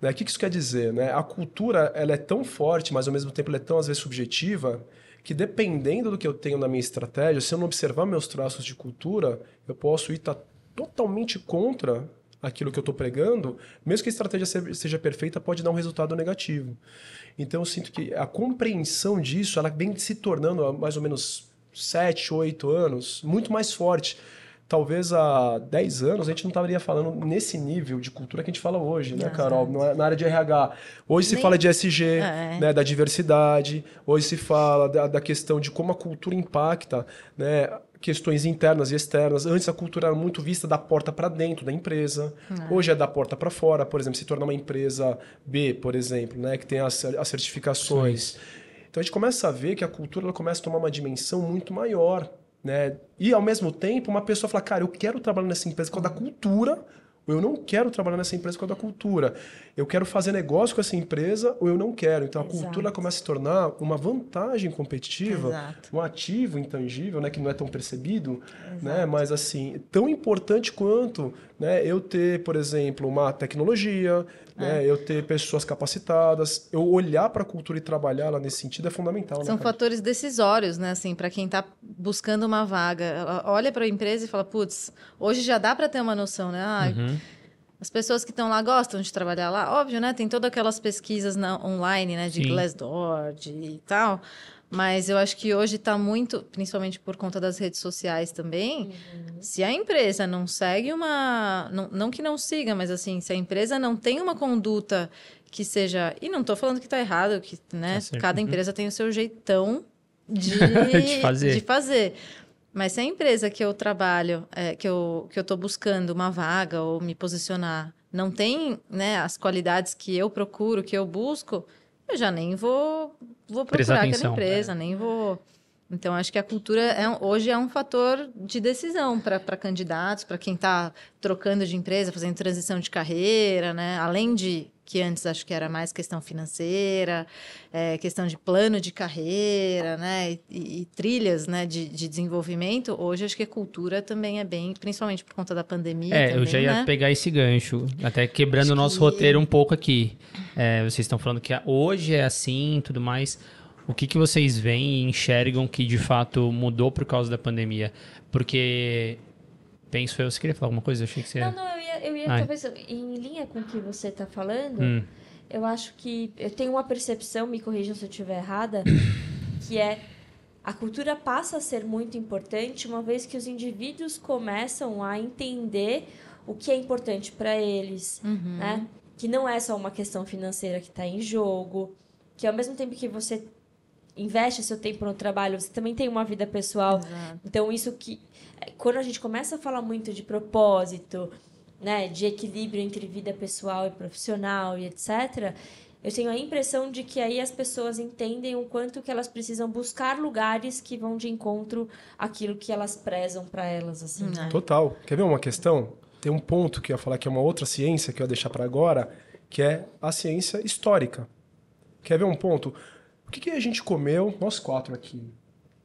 Né? O que isso quer dizer? Né? A cultura ela é tão forte, mas ao mesmo tempo ela é tão, às vezes, subjetiva, que dependendo do que eu tenho na minha estratégia, se eu não observar meus traços de cultura, eu posso ir estar totalmente contra aquilo que eu estou pregando, mesmo que a estratégia se- seja perfeita, pode dar um resultado negativo. Então eu sinto que a compreensão disso, ela vem se tornando há mais ou menos 7, 8 anos, muito mais forte. Talvez há 10 anos a gente não estaria falando nesse nível de cultura que a gente fala hoje, né, Carol? Na- Na área de RH. Hoje se Nem- fala de SG, É. né, da diversidade, hoje se fala da, da questão de como a cultura impacta né, questões internas e externas. Antes a cultura era muito vista da porta para dentro da empresa, hoje é da porta para fora. Por exemplo, se tornar uma empresa B, por exemplo, né, que tem as, as certificações. Então a gente começa a ver que a cultura ela começa a tomar uma dimensão muito maior. Né? E ao mesmo tempo, uma pessoa fala, cara, eu quero trabalhar nessa empresa por causa da cultura, ou eu não quero trabalhar nessa empresa por causa da cultura. Eu quero fazer negócio com essa empresa, ou eu não quero. Então a Exato. cultura começa a se tornar uma vantagem competitiva, Exato. um ativo intangível, né, que não é tão percebido, né, mas assim, tão importante quanto, né, eu ter, por exemplo, uma tecnologia. Né, eu ter pessoas capacitadas, eu olhar para a cultura e trabalhar lá nesse sentido é fundamental, São né, fatores decisórios, né? Assim, para quem está buscando uma vaga, olha para a empresa e fala, putz, hoje já dá para ter uma noção, né? Ah, Uhum. As pessoas que estão lá gostam de trabalhar lá, óbvio, né? Tem todas aquelas pesquisas na, online, né? De Sim. Glassdoor, de tal. Mas eu acho que hoje está muito, principalmente por conta das redes sociais também, se a empresa não segue uma. Não, não que não siga, mas assim, se a empresa não tem uma conduta que seja. E não estou falando que está errado, que né, certo. cada Uhum. empresa tem o seu jeitão de, <laughs> De fazer. de fazer. Mas se a empresa que eu trabalho, é, que eu que eu estou buscando uma vaga ou me posicionar, não tem né, as qualidades que eu procuro, que eu busco, eu já nem vou, vou procurar aquela empresa, nem vou. Então, acho que a cultura é, hoje é um fator de decisão para candidatos, para quem está trocando de empresa, fazendo transição de carreira, né? Além de que antes acho que era mais questão financeira, é, questão de plano de carreira, né? E, e- trilhas né? de, de desenvolvimento, hoje acho que a cultura também é bem, principalmente por conta da pandemia. É, eu também, já ia né? pegar esse gancho, até quebrando Acho o nosso que- roteiro um pouco aqui. É, vocês estão falando que hoje é assim e tudo mais. O que, que vocês veem e enxergam que de fato mudou por causa da pandemia? Porque, penso eu, você queria falar alguma coisa? Eu achei que você... Não, não, eu ia, eu ia Ai. talvez, em linha com o que você está falando, Hum, eu acho que eu tenho uma percepção, me corrijam se eu estiver errada, <coughs> que é a cultura passa a ser muito importante uma vez que os indivíduos começam a entender o que é importante para eles, Uhum. né? Que não é só uma questão financeira que está em jogo, que ao mesmo tempo que você investe seu tempo no trabalho, você também tem uma vida pessoal. Exato. Então, isso que. é, Quando a gente começa a falar muito de propósito, né, de equilíbrio entre vida pessoal e profissional e etc., eu tenho a impressão de que aí as pessoas entendem o quanto que elas precisam buscar lugares que vão de encontro àquilo que elas prezam para elas, assim. Hum, né? Total. Quer ver uma questão? Tem um ponto que eu ia falar que é uma outra ciência que eu ia deixar para agora, que é a ciência histórica. Quer ver um ponto? O que, que a gente comeu, nós quatro aqui,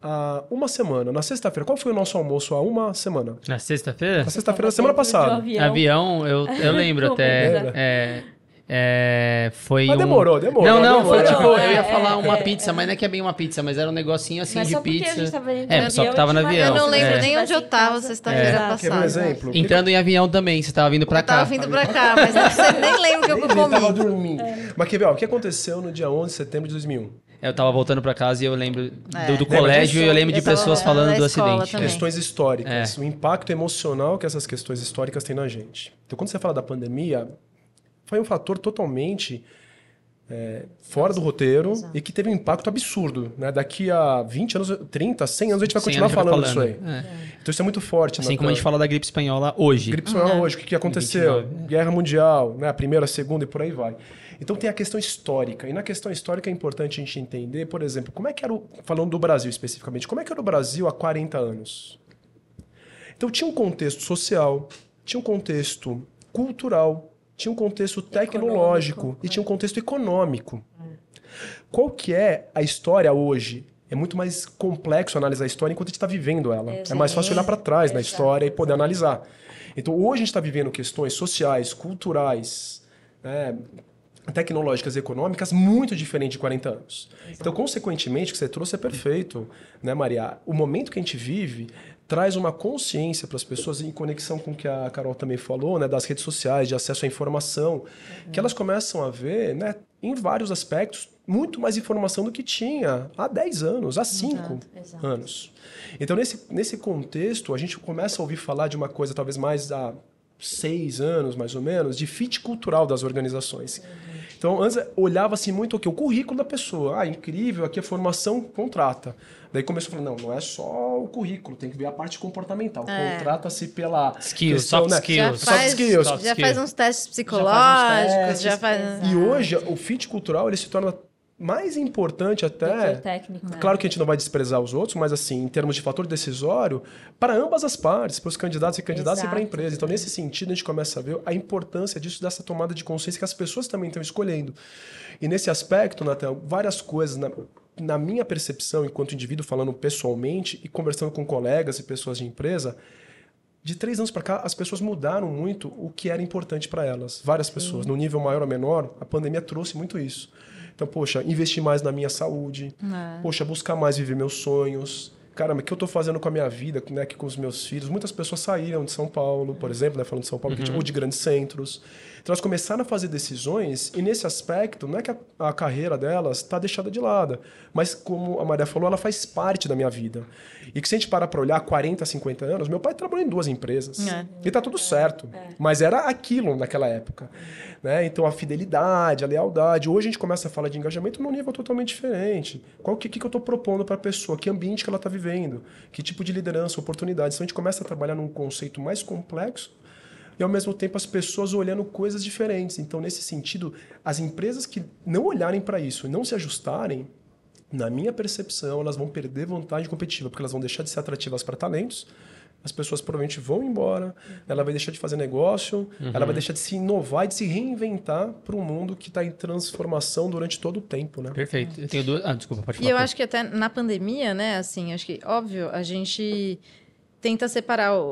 há uma semana, na sexta-feira? Qual foi o nosso almoço há uma semana? Na sexta-feira? Na sexta-feira da semana passada. avião. Avião, eu, eu <laughs> lembro até. É, é, foi Mas um... demorou, demorou. Não, não, foi demorou. tipo, eu ia É, falar é, uma é, pizza, mas não é que é bem uma pizza, mas era um negocinho assim Mas de pizza. a gente tava dentro É, só que tava no eu avião. Eu não lembro É. nem onde eu casa. sexta-feira É. Quer ver um passada. exemplo? Entrando em avião também, você tava vindo pra Eu tava cá. vindo pra cá, mas sei, nem lembro o que eu Ele tava comi. dormindo. Mas quer ver, ó, o que aconteceu no dia 11 de setembro de 2001? Eu tava voltando pra casa e eu lembro É. do, do colégio disso? e eu lembro de Eu pessoas falando do acidente. também. Questões históricas, É. o impacto emocional que essas questões históricas têm na gente. Então, quando você fala da pandemia, foi um fator totalmente é, fora do roteiro Exato. e que teve um impacto absurdo. Né? Daqui a 20 anos, 30, 100 anos, a gente vai 100 continuar anos vai falando disso aí. É. Então, isso é muito forte. Assim né, como a gente fala da gripe espanhola hoje. Gripe espanhola hoje, o que, que aconteceu? 29, Guerra Mundial, né? a primeira, a segunda e por aí vai. Então tem a questão histórica. E na questão histórica é importante a gente entender, por exemplo, como é que era, o, falando do Brasil especificamente, como é que era o Brasil há 40 anos? Então tinha um contexto social, tinha um contexto cultural, tinha um contexto tecnológico Econômico, e tinha um contexto econômico. Qual que é a história hoje? É muito mais complexo analisar a história enquanto a gente está vivendo ela. É mais fácil olhar para trás na história e poder analisar. Então, hoje a gente está vivendo questões sociais, culturais, né, tecnológicas e econômicas muito diferente de 40 anos. Então, consequentemente, o que você trouxe é perfeito, né, Maria? O momento que a gente vive traz uma consciência para as pessoas em conexão com o que a Carol também falou, né, das redes sociais, de acesso à informação, que elas começam a ver, né, em vários aspectos, muito mais informação do que tinha há 10 anos, há 5 Exato, exato. anos. Então, nesse, nesse contexto, a gente começa a ouvir falar de uma coisa talvez mais há seis anos, mais ou menos, de fit cultural das organizações. Então, antes olhava-se muito o que? O currículo da pessoa. Ah, incrível, aqui a formação contrata. Daí começou a falar, não, não é só o currículo, tem que ver a parte comportamental. É. Contrata-se pela Skills, questão, soft né? skills. Já Soft faz, skills. Soft já skills. faz uns testes testes, psicológicos, já faz... E hoje, o fit cultural, ele se torna mais importante até... técnico. né? Claro que a gente não vai desprezar os outros, mas assim, em termos de fator decisório, para ambas as partes, para os candidatos e candidatas e para a Exato. empresa. Então, nesse sentido, a gente começa a ver a importância disso, dessa tomada de consciência que as pessoas também estão escolhendo. E nesse aspecto, Natan, várias coisas, na, na minha percepção, enquanto indivíduo, falando pessoalmente e conversando com colegas e pessoas de empresa, de três anos para cá, as pessoas mudaram muito o que era importante para elas. Várias pessoas, no nível maior ou menor, a pandemia trouxe muito isso. Então, poxa, investir mais na minha saúde, É. poxa, buscar mais viver meus sonhos. Caramba, o que eu estou fazendo com a minha vida, né, aqui com os meus filhos? Muitas pessoas saíram de São Paulo, por exemplo, né, falando de São Paulo, que a gente- ou de grandes centros. Então, elas começaram a fazer decisões e, nesse aspecto, não é que a, a carreira delas está deixada de lado, mas, como a Maria falou, ela faz parte da minha vida. E que se a gente parar para olhar 40, 50 anos, meu pai trabalhou em duas empresas. É. E tá tudo certo. Mas era aquilo naquela época. Né? Então, a fidelidade, a lealdade. Hoje a gente começa a falar de engajamento num nível totalmente diferente. Qual que, que, que eu estou propondo para a pessoa? Que ambiente que ela está vivendo? Que tipo de liderança, oportunidades? Então, a gente começa a trabalhar num conceito mais complexo e, ao mesmo tempo, as pessoas olhando coisas diferentes. Então, nesse sentido, as empresas que não olharem para isso e não se ajustarem, na minha percepção, elas vão perder vantagem competitiva, porque elas vão deixar de ser atrativas para talentos, as pessoas provavelmente vão embora, ela vai deixar de fazer negócio, ela vai deixar de se inovar e de se reinventar para um mundo que está em transformação durante todo o tempo, né? Perfeito. Eu tenho duas. Ah, desculpa, pode E falar. eu Pô. acho que até na pandemia, né, assim, acho que, óbvio, a gente tenta separar o,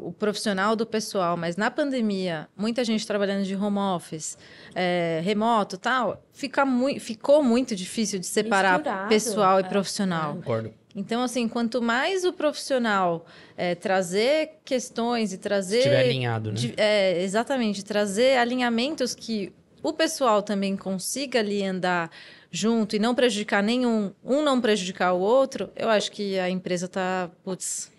o- o profissional do pessoal, mas na pandemia, muita gente trabalhando de home office, é, remoto e tal, fica mui, ficou muito difícil de separar Misturado, pessoal e é, profissional. Concordo. Então, assim, quanto mais o profissional é, trazer questões e trazer. Estiver alinhado, né? de- é, exatamente, trazer alinhamentos que o pessoal também consiga ali andar junto e não prejudicar nenhum, um não prejudicar o outro, eu acho que a empresa tá, putz,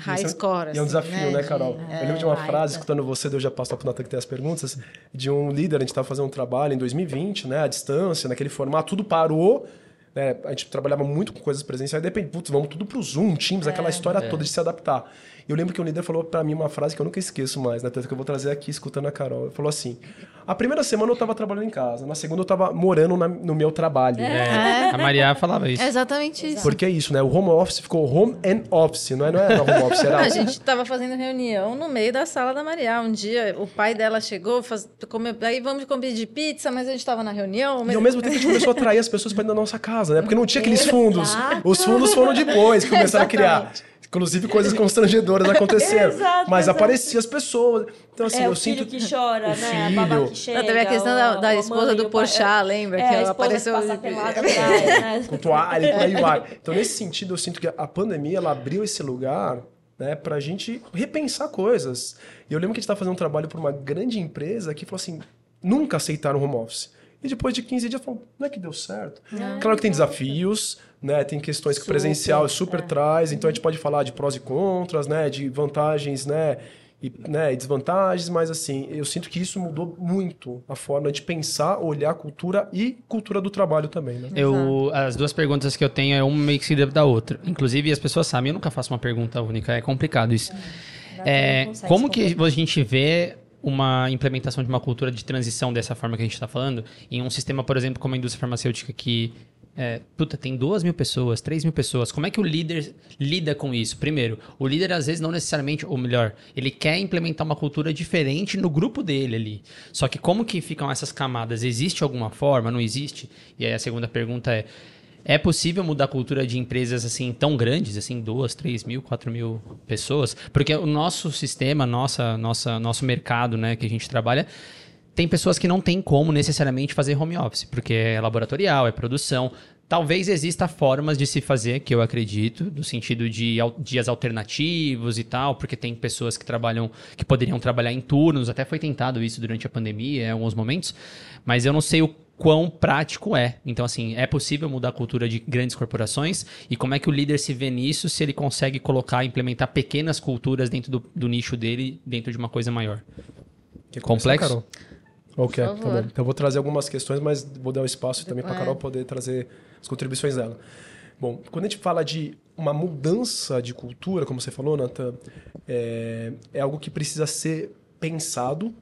high Isso é- score. E é um assim, desafio, né, de- Carol? é. eu lembro de uma vai, frase, tá. escutando você, eu já passo para o Natan que tem as perguntas, de um líder, a gente estava fazendo um trabalho em 2020, né, à distância, naquele formato, tudo parou, né, a gente trabalhava muito com coisas presenciais, de repente, putz, vamos tudo pro Zoom, Teams, aquela história toda de se adaptar. E eu lembro que um líder falou para mim uma frase que eu nunca esqueço mais, né, tanto que eu vou trazer aqui, escutando a Carol. Ele falou assim, a primeira semana eu estava trabalhando em casa, na segunda eu estava morando na- no meu trabalho. É, a Maria falava isso. É exatamente isso. Porque é isso, né? O home office ficou home and office, não, é, não era home office, era A gente estava fazendo reunião no meio da sala da Maria. Um dia o pai dela chegou, faz, comeu, aí vamos comer de pizza, mas a gente estava na reunião. E mas- ao mesmo tempo a gente começou a atrair as pessoas para dentro da nossa casa, né? Porque não tinha aqueles fundos. Os fundos foram depois que começaram a criar. Inclusive coisas constrangedoras aconteceram. <laughs> Exato, Mas exato. apareciam as pessoas. Então, assim, é eu o filho sinto. que chora, o né? A babá filho. que chega. Teve a questão da, o- da a esposa mãe, do Porchat, lembra? É, que a ela esposa apareceu. que passa pelada atrás, né? com toalha e por aí vai. Então, nesse sentido, eu sinto que a pandemia ela abriu esse lugar né, para a gente repensar coisas. E eu lembro que a gente estava fazendo um trabalho para uma grande empresa que falou assim: nunca aceitaram home office. E depois de 15 dias, falou, não é que deu certo? Claro que tem desafios, né? Tem questões que o Super, presencial super traz, então a gente pode falar de prós e contras, né? De vantagens, né? E, né, e desvantagens, mas assim, eu sinto que isso mudou muito a forma de pensar, olhar a cultura e cultura do trabalho também, né? Eu, as duas perguntas que eu tenho é uma meio que seguida da outra. Inclusive, as pessoas sabem, eu nunca faço uma pergunta única, é complicado isso. É, não consegue como se que a gente vê uma implementação de uma cultura de transição dessa forma que a gente está falando em um sistema, por exemplo, como a indústria farmacêutica que é, puta, tem duas mil pessoas, três mil pessoas. Como é que o líder lida com isso? Primeiro, o líder às vezes não necessariamente, ou melhor, ele quer implementar uma cultura diferente no grupo dele ali. Só que como que ficam essas camadas? Existe alguma forma? Não existe? E aí a segunda pergunta é: é possível mudar a cultura de empresas assim tão grandes, assim, duas, três mil, quatro mil pessoas? Porque o nosso sistema, nossa, nossa, nosso mercado, né, que a gente trabalha, tem pessoas que não têm como necessariamente fazer home office, porque é laboratorial, é produção. Talvez exista formas de se fazer, que eu acredito, no sentido de dias alternativos e tal, porque tem pessoas que trabalham, que poderiam trabalhar em turnos, até foi tentado isso durante a pandemia em alguns momentos, mas eu não sei o quão prático é. Então, assim, é possível mudar a cultura de grandes corporações e como é que o líder se vê nisso se ele consegue colocar, implementar pequenas culturas dentro do, do nicho dele, dentro de uma coisa maior. Começar, Complexo? Carol? Ok, Por tá bom. Então eu vou trazer algumas questões, mas vou dar o espaço também para a. Carol poder trazer as contribuições dela. Bom, quando a gente fala de uma mudança de cultura, como você falou, Nathan, é, é algo que precisa ser pensado,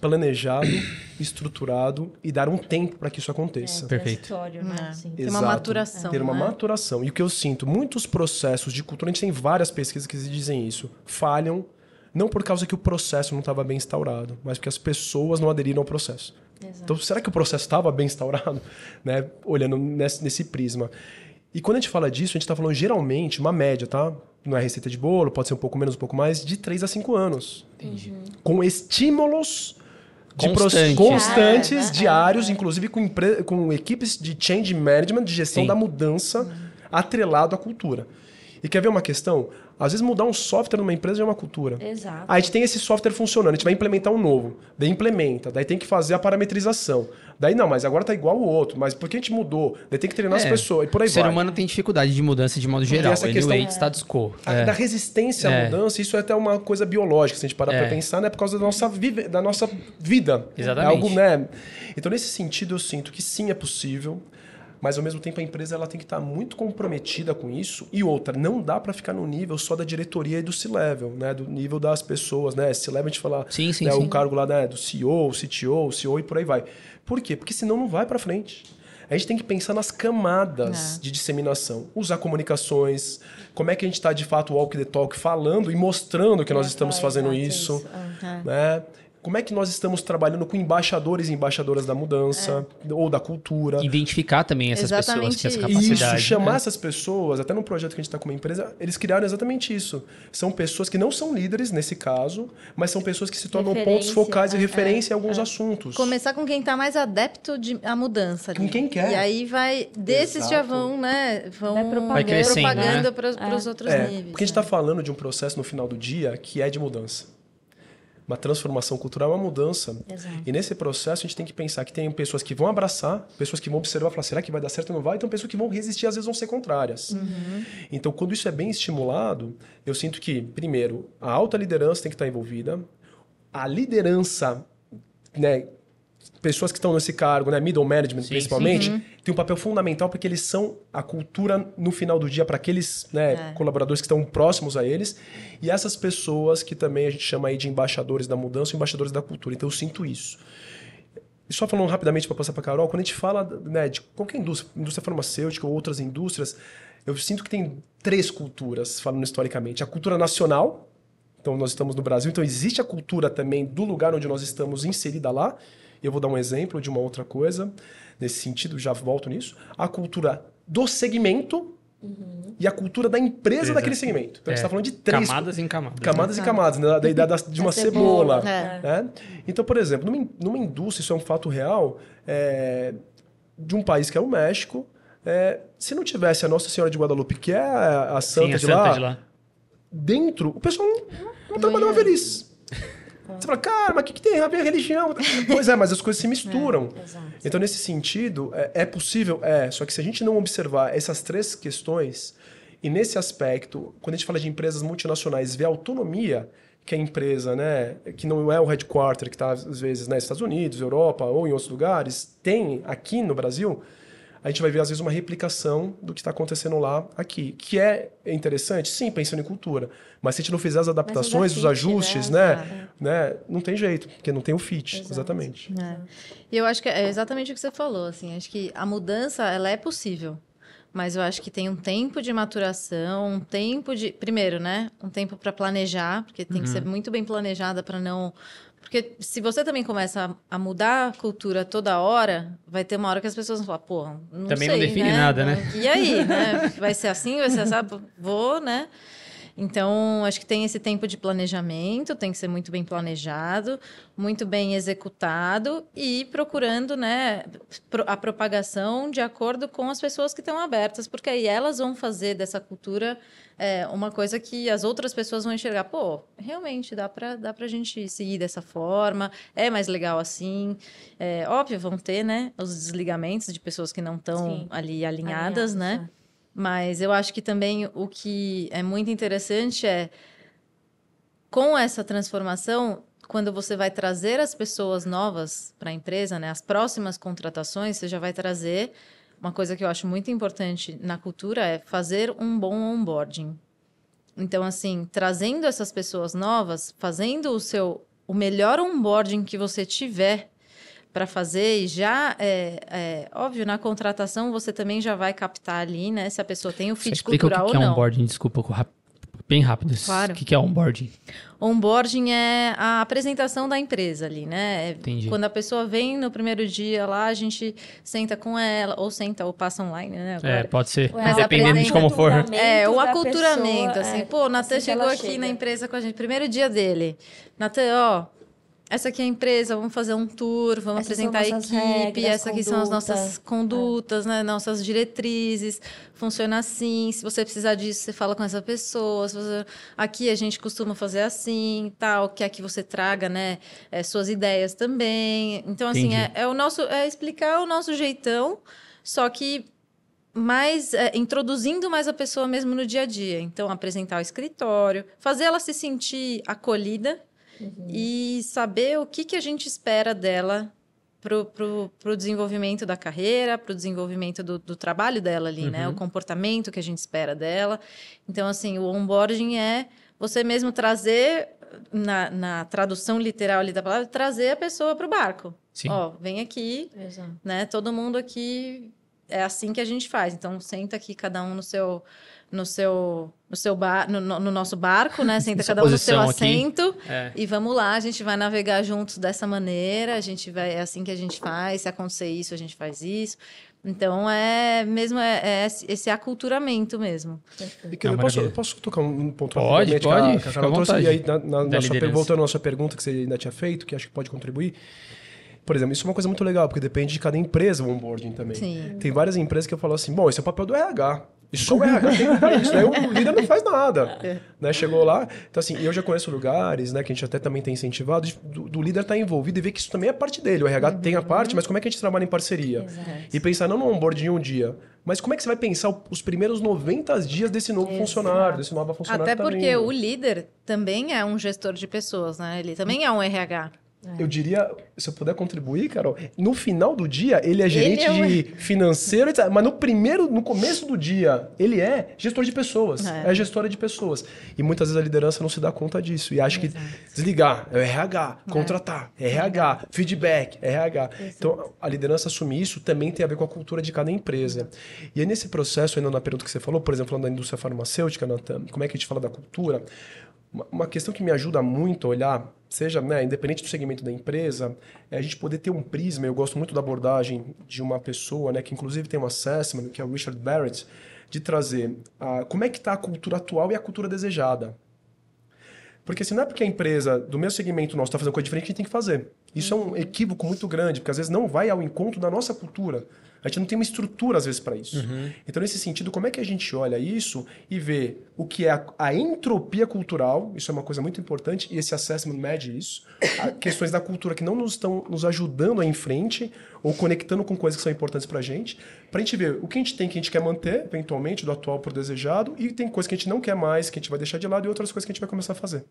planejado, <clears throat> estruturado e dar um tempo para que isso aconteça. É, Perfeito. né? É. Tem uma maturação, Ter uma né? maturação. E o que eu sinto, muitos processos de cultura, a gente tem várias pesquisas que dizem isso, falham não por causa que o processo não estava bem instaurado, mas porque as pessoas não aderiram ao processo. Exato. Então, será que o processo estava bem instaurado? <laughs> Né? Olhando nesse, nesse prisma. E quando a gente fala disso, a gente está falando geralmente, uma média, tá? Não é receita de bolo, pode ser um pouco menos, um pouco mais, de 3 a 5 anos. Entendi. Com estímulos de pro- Constantes. é, diários, inclusive com, com equipes de change management, de gestão Sim. da mudança, atrelado à cultura. E quer ver uma questão? Às vezes mudar um software numa empresa já é uma cultura. Exato. Aí a gente tem esse software funcionando, a gente vai implementar um novo. Daí implementa, daí tem que fazer a parametrização. Daí não, mas agora tá igual o outro. Mas por que a gente mudou? Daí tem que treinar as É, pessoas e por aí o ser vai. humano tem dificuldade de mudança de modo geral. essa Ele questão- wait status quo. A- É. Da resistência à É. mudança, isso é até uma coisa biológica, se a gente parar É. pra pensar, né? Por causa da nossa, vive, da nossa vida. Exatamente. É algo, né? Então, nesse sentido, eu sinto que sim, é possível, mas ao mesmo tempo a empresa ela tem que estar muito comprometida com isso. E outra, não dá para ficar no nível só da diretoria e do C-level, né? Do nível das pessoas, né? C-level a gente fala Sim, sim, né, sim. o cargo lá né, do CEO, CTO, CEO e por aí vai. Por quê? Porque senão não vai para frente. A gente tem que pensar nas camadas É. de disseminação, usar comunicações, como é que a gente está de fato walk the talk falando e mostrando que nós É, estamos é, fazendo isso, isso. Ah. né? Como é que nós estamos trabalhando com embaixadores e embaixadoras da mudança ou da cultura? Identificar também essas pessoas Exatamente que essa isso. capacidade. Isso, chamar né? essas pessoas, até no projeto que a gente está com uma empresa, eles criaram exatamente isso. São pessoas que não são líderes nesse caso, mas são pessoas que se tornam pontos Referência, focais e é, referência em alguns assuntos. Começar com quem tá mais adepto de, à mudança. Com quem quer. E aí vai. Desses Exato. já vão, né? Vão Vai propagando. Vai crescendo, propaganda né? para os outros É, níveis. porque a gente né? está falando de um processo no final do dia que é de mudança. Uma transformação cultural é uma mudança. Exato. E nesse processo a gente tem que pensar que tem pessoas que vão abraçar, pessoas que vão observar e falar, será que vai dar certo ou não vai? Então pessoas que vão resistir, às vezes vão ser contrárias. Então quando isso é bem estimulado, eu sinto que, primeiro, a alta liderança tem que estar envolvida, a liderança, né, pessoas que estão nesse cargo, né, middle management Sim, principalmente, tem um papel fundamental porque eles são a cultura no final do dia para aqueles né, É. colaboradores que estão próximos a eles e essas pessoas que também a gente chama aí de embaixadores da mudança embaixadores da cultura. Então eu sinto isso. E só falando rapidamente para passar para Carol, quando a gente fala né, de qualquer indústria, indústria farmacêutica ou outras indústrias, eu sinto que tem três culturas, falando historicamente. A cultura nacional, então nós estamos no Brasil, então existe a cultura também do lugar onde nós estamos inserida lá. Eu vou dar um exemplo de uma outra coisa nesse sentido, já volto nisso. A cultura do segmento e a cultura da empresa daquele segmento. Então a gente É. está falando de três Camadas em camadas. né? camadas e camadas, né? da ideia da- de uma cebola, cebola. É. né? Então, por exemplo, numa, in- numa indústria, isso é um fato real, é, de um país que é o México, é, se não tivesse a Nossa Senhora de Guadalupe, que é a, a santa, Sim, a de, santa lá, de lá. dentro, o pessoal não, não trabalhava feliz. Você fala, cara, mas o que, que tem a ver a religião? <laughs> pois é, mas as coisas se misturam. Exato. Então, nesse sentido, é, é possível? É. Só que se a gente não observar essas três questões, e nesse aspecto, quando a gente fala de empresas multinacionais, ver a autonomia que a empresa, né, que não é o headquarter, que está às vezes nos Estados Unidos, Europa ou em outros lugares, tem aqui no Brasil, a gente vai ver às vezes uma replicação do que está acontecendo lá aqui. Que é interessante, sim, pensando em cultura. Mas se a gente não fizer as adaptações, os fit, ajustes, né? né, né, não tem jeito, porque não tem o fit, Exato. exatamente. É. E eu acho que é exatamente o que você falou, assim, acho que a mudança, ela é possível, mas eu acho que tem um tempo de maturação, um tempo de, primeiro, né, um tempo para planejar, porque tem que ser muito bem planejada para não porque se você também começa a, mudar a cultura toda hora, vai ter uma hora que as pessoas vão falar, pô, não Também sei, não define né? nada, né? E aí, né? Vai ser assim, vai ser assim, vou, né? Então, acho que tem esse tempo de planejamento, tem que ser muito bem planejado, muito bem executado e procurando né, a propagação de acordo com as pessoas que estão abertas, porque aí elas vão fazer dessa cultura é, uma coisa que as outras pessoas vão enxergar. Pô, realmente dá para dá pra gente seguir dessa forma, é mais legal assim. É, óbvio, vão ter né, os desligamentos de pessoas que não estão ali alinhadas, né? Mas eu acho que também o que é muito interessante é com essa transformação, quando você vai trazer as pessoas novas para a empresa, né, as próximas contratações, você já vai trazer uma coisa que eu acho muito importante na cultura é fazer um bom onboarding. Então, assim, trazendo essas pessoas novas, fazendo o seu o melhor onboarding que você tiver para fazer e já é, é, óbvio na contratação você também já vai captar ali, né, se a pessoa tem o Você fit explica o que cultural que é ou não. onboarding, desculpa, bem rápido. Claro. O que que é onboarding? Onboarding é a apresentação da empresa ali, né? É Entendi. Quando a pessoa vem no primeiro dia lá, a gente senta com ela, ou senta ou passa online, né? É, Agora. pode ser, Mas dependendo de como for. É, o aculturamento, pessoa, assim. é, Pô, o Natan assim chegou aqui chega. na empresa com a gente, primeiro dia dele. Natan, ó, essa aqui é a empresa, vamos fazer um tour, vamos Essas apresentar a equipe, regras, essa aqui são as nossas conduta. condutas, né, nossas diretrizes, funciona assim, se você precisar disso, você fala com essa pessoa, se você- aqui a gente costuma fazer assim, tal, quer que você traga, né, eh, suas ideias também, então assim, é, é o nosso, é explicar o nosso jeitão, só que mais é, introduzindo mais a pessoa mesmo no dia a dia. Então, apresentar o escritório, fazer ela se sentir acolhida e saber o que, que a gente espera dela pro, pro, pro desenvolvimento da carreira, pro desenvolvimento do, do trabalho dela ali, né? O comportamento que a gente espera dela. Então, assim, o onboarding é você mesmo trazer, na, na tradução literal ali da palavra, trazer a pessoa para o barco. Sim. Ó, vem aqui, Exato. né? Todo mundo aqui é assim que a gente faz. Então senta aqui cada um no seu no seu no seu bar, no, no- no nosso barco, né? Senta cada um no seu assento É. e vamos lá. A gente vai navegar juntos dessa maneira. A gente vai é assim que a gente faz. Se acontecer isso, a gente faz isso. Então é mesmo é, é esse aculturamento mesmo. E, posso, posso tocar um ponto Pode, que a- pode, que a à trouxe? E aí, na, na, liderança. voltando à sua pergunta que você ainda tinha feito, que acho que pode contribuir. Por exemplo, isso é uma coisa muito legal, porque depende de cada empresa o onboarding também. Sim. Tem várias empresas que eu falo assim, bom, esse é o papel do RH. Só o RH tem que fazer isso, né? O líder não faz nada. Né? Chegou lá, então assim, eu já conheço lugares, né, que a gente até também tem incentivado, do, do líder estar envolvido e ver que isso também é parte dele. O RH tem a parte, mas como é que a gente trabalha em parceria? Exato. E pensar não no onboarding um dia, mas como é que você vai pensar os primeiros 90 dias desse novo funcionário, desse nova funcionário Até tá porque o líder também é um gestor de pessoas, né? Ele também é um RH. Eu diria, se eu puder contribuir, Carol, no final do dia, ele é gerente é um- de <laughs> financeiro, etc. mas no primeiro, no começo do dia, ele é gestor de pessoas. É. É, gestora de pessoas. E muitas vezes a liderança não se dá conta disso. E acha que desligar é o RH, contratar, é RH, feedback, é RH. Então, a liderança assumir isso também tem a ver com a cultura de cada empresa. E aí, nesse processo, ainda na pergunta que você falou, por exemplo, falando da indústria farmacêutica, Natan, como é que a gente fala da cultura? Uma- questão que me ajuda muito a olhar, seja né, independente do segmento da empresa, é a gente poder ter um prisma. Eu gosto muito da abordagem de uma pessoa, né, que inclusive tem um assessment, que é o Richard Barrett, de trazer como é que está a cultura atual e a cultura desejada. Porque assim, não é porque a empresa do mesmo segmento nosso está fazendo coisa diferente a gente tem que fazer. Isso é um equívoco muito grande, porque às vezes não vai ao encontro da nossa cultura. A gente não tem uma estrutura, às vezes, para isso. Então, nesse sentido, como é que a gente olha isso e vê o que é a, a entropia cultural, isso é uma coisa muito importante, e esse assessment mede isso, <laughs> questões da cultura que não nos estão nos ajudando a ir em frente, ou conectando com coisas que são importantes para a gente, para a gente ver o que a gente tem que a gente quer manter, eventualmente, do atual para o desejado, e tem coisas que a gente não quer mais, que a gente vai deixar de lado, e outras coisas que a gente vai começar a fazer.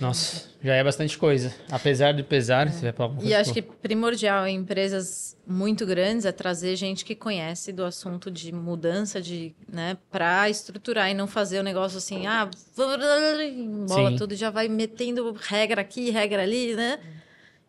Nossa, já é bastante coisa. Apesar de pesar, vai falar alguma E acho que primordial em empresas muito grandes é trazer gente que conhece do assunto de mudança de, né, para estruturar e não fazer o negócio assim, ah, bola Sim. tudo e já vai metendo regra aqui, regra ali, né?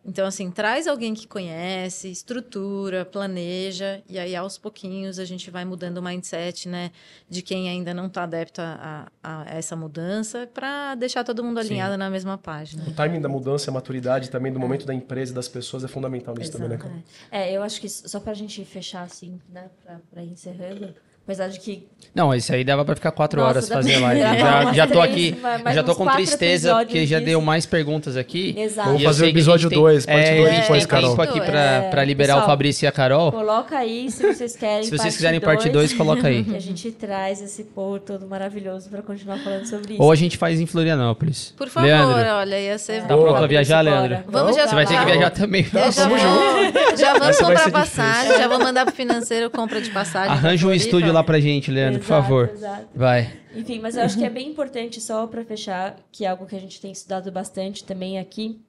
Então, assim, traz alguém que conhece, estrutura, planeja, e aí aos pouquinhos a gente vai mudando o mindset, né, de quem ainda não está adepto a, a- a essa mudança, para deixar todo mundo Sim. alinhado na mesma página. O timing da mudança, a maturidade também do momento da empresa e das pessoas é fundamental nisso também, né, cara? É, eu acho que só pra gente fechar assim, né, pra ir encerrando, Apesar de que Não, isso aí dava pra ficar quatro Nossa, horas dá fazer live. Já, já tô aqui, já tô com tristeza porque já deu mais perguntas aqui. Exato. Vamos eu fazer o episódio tem- 2, parte é, 2 a gente depois, Carol. tempo aqui pra, É, pra liberar o pessoal, Fabrício e a Carol. coloca aí se vocês querem. Se vocês parte quiserem parte dois, 2, coloca aí. <laughs> Que a gente traz esse povo todo maravilhoso pra continuar falando sobre isso. Ou a gente faz em Florianópolis. Por favor, Leandro, olha, ia ser tá bom. pronto pra viajar, Leandro? Vamos já Você vai ter que viajar também. Já vou, já vamos comprar passagem, já vou mandar pro financeiro compra de passagem. Arranja um estúdio lá pra gente, Leandro, por Exato, favor. exato. Vai. Enfim, mas eu acho que é bem importante, só para fechar, que é algo que a gente tem estudado bastante também aqui,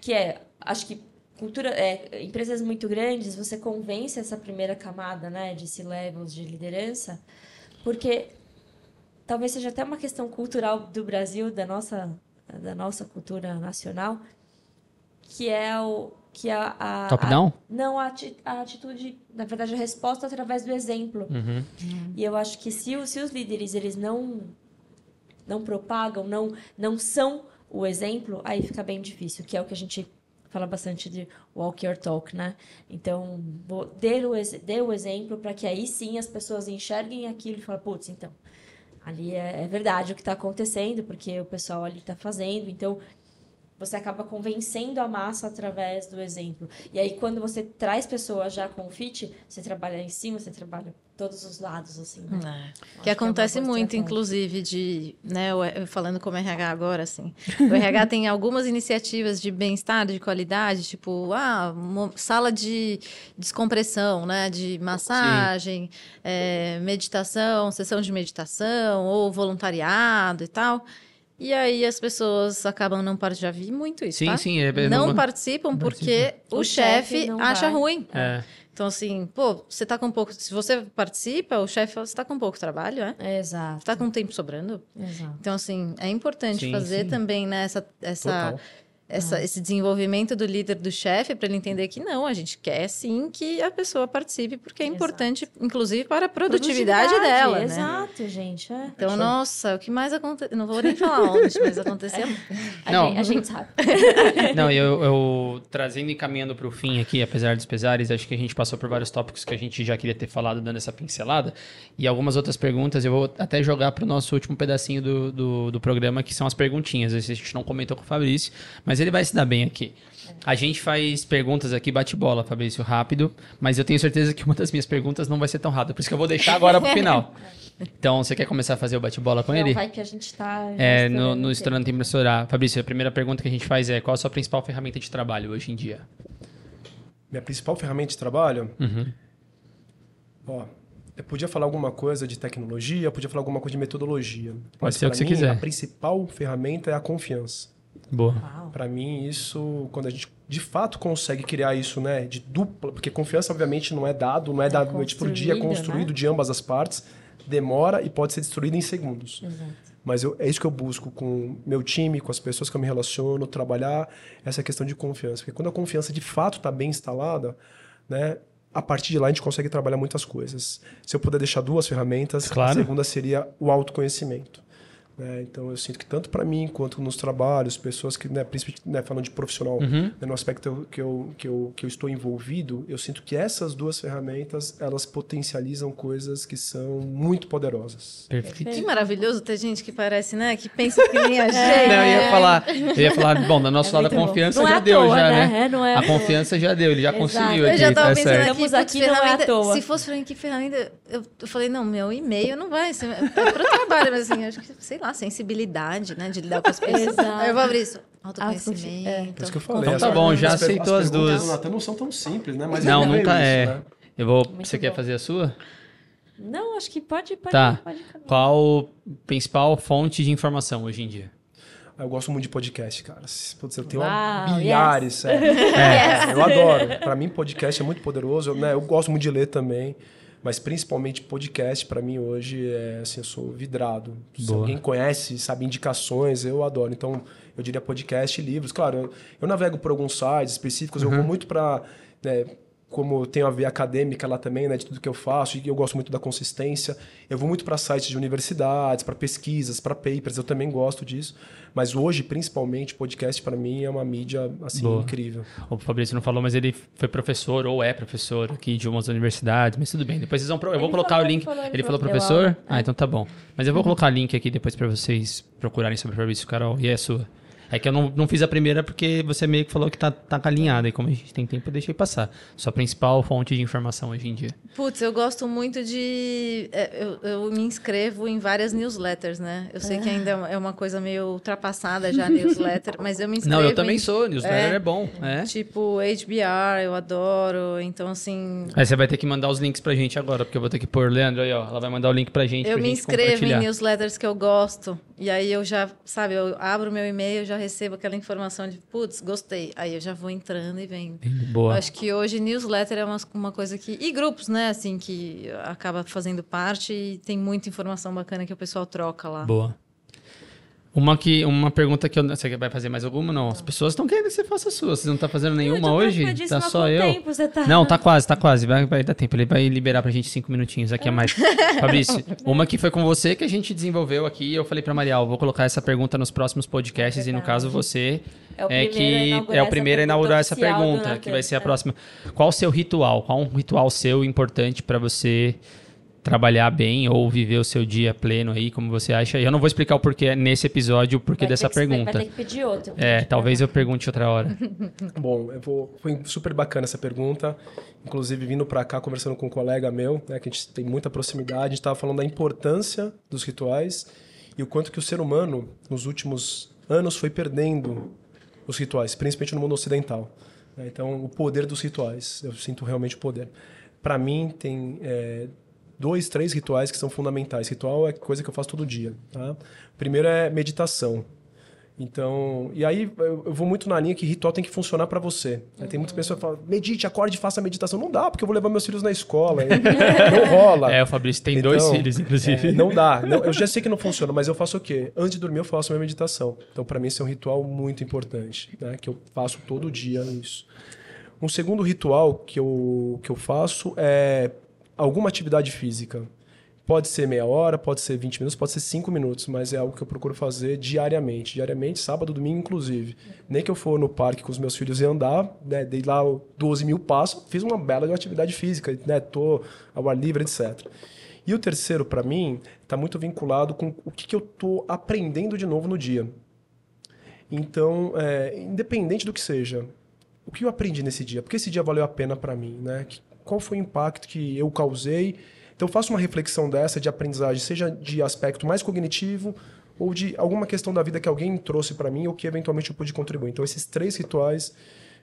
que é, acho que cultura, é, empresas muito grandes, você convence essa primeira camada, né, de C-levels, de liderança, porque talvez seja até uma questão cultural do Brasil, da nossa, da nossa cultura nacional, que é o que a, a Top a- down? não a, ati- a atitude, na verdade a resposta através do exemplo. Uhum. E eu acho que se, se os líderes eles não não propagam, não não são o exemplo, aí fica bem difícil, que é o que a gente fala bastante de walk your talk, né? Então, vou, dê, o, dê o exemplo para que aí sim as pessoas enxerguem aquilo e falem, putz, então, ali é, é verdade o que está acontecendo, porque o pessoal ali está fazendo, então você acaba convencendo a massa através do exemplo. E aí, quando você traz pessoas já com fit, você trabalha em cima, você trabalha todos os lados, assim, né? É. Que é acontece boa muito, inclusive, de, né, o- eu falando como RH agora, assim, o RH <laughs> tem algumas iniciativas de bem-estar, de qualidade, tipo, ah, sala de descompressão, né, de massagem, é, meditação, sessão de meditação, ou voluntariado e tal. E aí as pessoas acabam não participando, já vi muito isso, Sim, tá? sim. É, Não não- participam porque o, O chefe não acha vai. ruim. É. Então, assim, pô, você tá com pouco. Se você participa, o chefe fala, você tá com pouco trabalho, é? Exato. Você tá com tempo sobrando? Exato. Então, assim, é importante Sim, fazer sim. também né, essa, essa, Total. Essa, esse desenvolvimento do líder, do chefe, para ele entender que não, a gente quer sim que a pessoa participe, porque é Exato. importante, inclusive, para a produtividade, dela, né? Exato, gente. É. Então, nossa, o que mais aconteceu? Não vou nem falar onde, mas aconteceu. <laughs> A, <laughs> Não. gente, a gente sabe. <laughs> Não, eu, eu trazendo e caminhando para o fim aqui, apesar dos pesares, acho que a gente passou por vários tópicos que a gente já queria ter falado, dando essa pincelada. E algumas outras perguntas eu vou até jogar para o nosso último pedacinho do, do, do programa, que são as perguntinhas. Esse a gente não comentou com o Fabrício, mas ele vai se dar bem aqui. A gente faz perguntas aqui, bate-bola, Fabrício, rápido, mas eu tenho certeza que uma das minhas perguntas não vai ser tão rápida, por isso que eu vou deixar agora pro final. Então, você quer começar a fazer o bate-bola com Não, ele? vai que a gente tá. É, no, estourando no o Estourando Tem pra Estourar. Fabrício, a primeira pergunta que a gente faz é qual a sua principal ferramenta de trabalho hoje em dia? Minha principal ferramenta de trabalho? Uhum. Ó, eu podia falar alguma coisa de tecnologia, podia falar alguma coisa de metodologia. Mas ser o que você mim, quiser. A principal ferramenta é a confiança. Boa. Para mim, isso, quando a gente de fato consegue criar isso, né, de dupla, porque confiança, obviamente, não é dado, não é dado da noite pro dia, é construído, construído né? de ambas as partes, demora e pode ser destruído em segundos. Exato. Mas eu- é isso que eu busco com meu time, com as pessoas que eu me relaciono, trabalhar essa questão de confiança. Porque quando a confiança de fato está bem instalada, né, a partir de lá a gente consegue trabalhar muitas coisas. Se eu puder deixar duas ferramentas, Claro. a segunda seria o autoconhecimento. Né? Então eu sinto que tanto para mim quanto nos trabalhos, pessoas que, né, principalmente né, falando de profissional, Uhum. né, no aspecto que eu, que, eu, que eu estou envolvido, eu sinto que essas duas ferramentas elas potencializam coisas que são muito poderosas. Perfeito. Que maravilhoso ter gente que parece, né? Que pensa que nem a <laughs> gente. Não, eu ia falar, eu ia falar, bom, do nosso É lado a confiança é já à deu, toa, já, né? né? É, não é a confiança já deu, ele já Exato. conseguiu Eu aqui, já tava tá pensando certo. aqui, Estamos aqui, não é à ferramenta- toa. Se fosse falando que ferramenta, eu, eu falei, não, meu e-mail não vai. É pro trabalho, mas assim, acho que, sei lá, sensibilidade, né? De lidar com as pessoas. Exato. Eu vou abrir isso. Autoconhecimento, é. É isso que eu falei. Então tá bom, já aceitou as duas. do Natan não são tão simples, né? Mas Não, eu nunca leio é. isso, né? Eu vou, Muito você quer bom. fazer a sua? Não, acho que pode, pode, Tá. pode. Qual principal fonte de informação hoje em dia? Ah, Eu gosto muito de podcast, cara. Putz, eu tenho Uau, bilhares, sério. <laughs> É, eu adoro. Pra mim, podcast é muito poderoso. Eu, né, eu gosto muito de ler também. Mas principalmente podcast, pra mim hoje, é assim, eu sou vidrado. Se Boa. alguém conhece, sabe indicações, eu adoro. Então, eu diria podcast e livros. Claro, eu, eu navego por alguns sites específicos, eu vou muito pra né, como eu tenho a ver acadêmica lá também, né, de tudo que eu faço, e eu gosto muito da consistência. Eu vou muito para sites de universidades, para pesquisas, para papers, eu também gosto disso. Mas hoje, principalmente, podcast para mim é uma mídia assim Boa. incrível. O Fabrício não falou, mas ele foi professor ou é professor aqui de umas universidades, mas tudo bem. Depois vocês vão. pro- Eu vou colocar falou, o link. falou, ele ele falou falou, professor? Ah, então tá bom. Mas eu vou colocar o link aqui depois pra vocês procurarem sobre o Fabrício Carol. E é sua. É que eu não, não fiz a primeira porque você meio que falou que tá, tá alinhada. E como a gente tem tempo, eu deixei passar. Sua principal fonte de informação hoje em dia. Putz, eu gosto muito de. é, Eu, eu me inscrevo em várias newsletters, né? Eu sei que ainda é uma coisa meio ultrapassada já, <laughs> newsletter, mas eu me inscrevo. Não, eu também em, sou. Newsletter É. é, bom. É. Tipo, HBR, eu adoro. Então, assim. Aí você vai ter que mandar os links pra gente agora, porque eu vou ter que pôr, Leandro, aí, ó. Ela vai mandar o link pra gente. Eu pra me gente inscrevo em newsletters que eu gosto. E aí eu já, sabe, eu abro meu e-mail, já recebo aquela informação de, putz, gostei. Aí eu já vou entrando e vendo. Boa. Eu acho que hoje newsletter é uma, uma coisa que. E grupos, né? Assim, que acaba fazendo parte e tem muita informação bacana que o pessoal troca lá. Boa. Uma, que, uma pergunta que eu. Você vai fazer mais alguma? Não. As pessoas estão querendo que você faça a sua. Você não tá fazendo nenhuma hoje? Tá só eu. tempo, você tá- Não, tá quase, tá quase. Vai, vai dar tempo. Ele vai liberar pra gente cinco minutinhos aqui a mais. <laughs> Fabrício, uma que foi com você que a gente desenvolveu aqui. Eu falei pra Marial, vou colocar essa pergunta nos próximos podcasts e no caso você É o é que é o primeiro a inaugurar essa pergunta, que vai ser a próxima. Qual o seu ritual? Qual um ritual seu importante pra você trabalhar bem ou viver o seu dia pleno aí, como você acha? Eu não vou explicar o porquê nesse episódio, o porquê Vai dessa ter que- pergunta. Vai ter que pedir outro. É, talvez eu pergunte outra hora. <laughs> Bom, eu vou, foi super bacana essa pergunta. Inclusive, vindo para cá, conversando com um colega meu, né, que a gente tem muita proximidade, a gente estava falando da importância dos rituais e o quanto que o ser humano, nos últimos anos, foi perdendo os rituais, principalmente no mundo ocidental. né? Então, o poder dos rituais, eu sinto realmente o poder. Para mim, tem é, dois, três rituais que são fundamentais. Ritual é coisa que eu faço todo dia. Tá? O primeiro é meditação. Então, e aí eu vou muito na linha que ritual tem que funcionar para você. né? Tem muitas pessoas que falam, medite, acorde, faça meditação. Não dá, porque eu vou levar meus filhos na escola. <laughs> não rola. É, o Fabrício tem dois Então, filhos, inclusive. é, não dá. Não, eu já sei que não funciona, mas eu faço o quê? Antes de dormir, eu faço minha meditação. Então, para mim, esse é um ritual muito importante, né? Que eu faço todo dia isso. Um segundo ritual que eu, que eu faço é alguma atividade física. Pode ser meia hora, pode ser 20 minutos, pode ser 5 minutos, mas é algo que eu procuro fazer diariamente. Diariamente, sábado, domingo, inclusive. Nem que eu for no parque com os meus filhos e andar, né, dei lá 12 mil passos, fiz uma bela de atividade física, né, tô ao ar livre, etc. E o terceiro, para mim, está muito vinculado com o que, que eu tô aprendendo de novo no dia. Então, é, independente do que seja, o que eu aprendi nesse dia? Porque esse dia valeu a pena para mim, né? Qual foi o impacto que eu causei? Então, eu faço uma reflexão dessa de aprendizagem, seja de aspecto mais cognitivo ou de alguma questão da vida que alguém trouxe para mim ou que eventualmente eu pude contribuir. Então, esses três rituais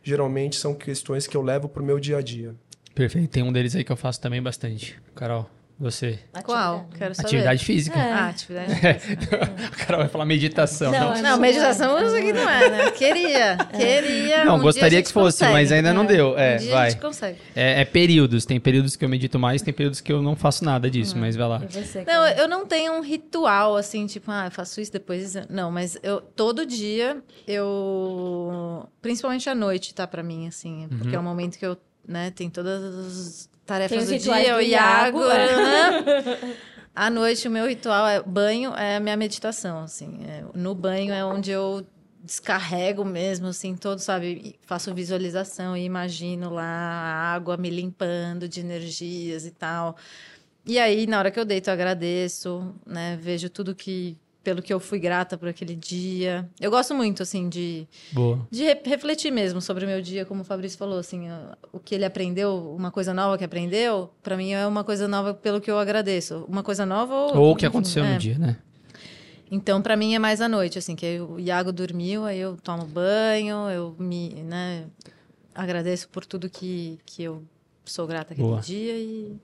geralmente são questões que eu levo pro meu dia a dia. Perfeito. Tem um deles aí que eu faço também bastante. Carol, você. Qual? Quero saber. Atividade física. Ah, atividade <laughs> física. A Carol vai falar meditação. Não, Não, é- Não, meditação isso aqui não é, né? Queria, queria. Não, um gostaria que fosse, consegue. mas ainda não deu. É, um dia vai. a gente consegue. É, é períodos. Tem períodos que eu medito mais, tem períodos que eu não faço nada disso, mas vai lá. Você, Não, eu não tenho um ritual assim, tipo, ah, eu faço isso depois. isso. Não, mas eu todo dia eu, principalmente à noite, tá pra mim assim, porque é o momento que eu, né, tem todas as tarefas do dia, do o Iago. Aham. <laughs> À noite o meu ritual é banho, é a minha meditação, assim. É, no banho é onde eu descarrego mesmo, assim, todo, sabe? Faço visualização e imagino lá a água me limpando de energias e tal. E aí, na hora que eu deito, eu agradeço, né? Vejo tudo que pelo que eu fui grata por aquele dia. Eu gosto muito, assim, de, Boa. de re- refletir mesmo sobre o meu dia, como o Fabrício falou, assim, o que ele aprendeu, uma coisa nova que aprendeu, para mim é uma coisa nova pelo que eu agradeço. Uma coisa nova ou... Ou o que enfim, aconteceu é. no dia, né? Então, para mim é mais à noite, assim, que o Iago dormiu, aí eu tomo banho, eu me, né, agradeço por tudo que, que eu sou grata aquele Boa. dia e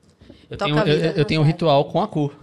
Eu tenho, eu, eu tenho um ritual com a cu.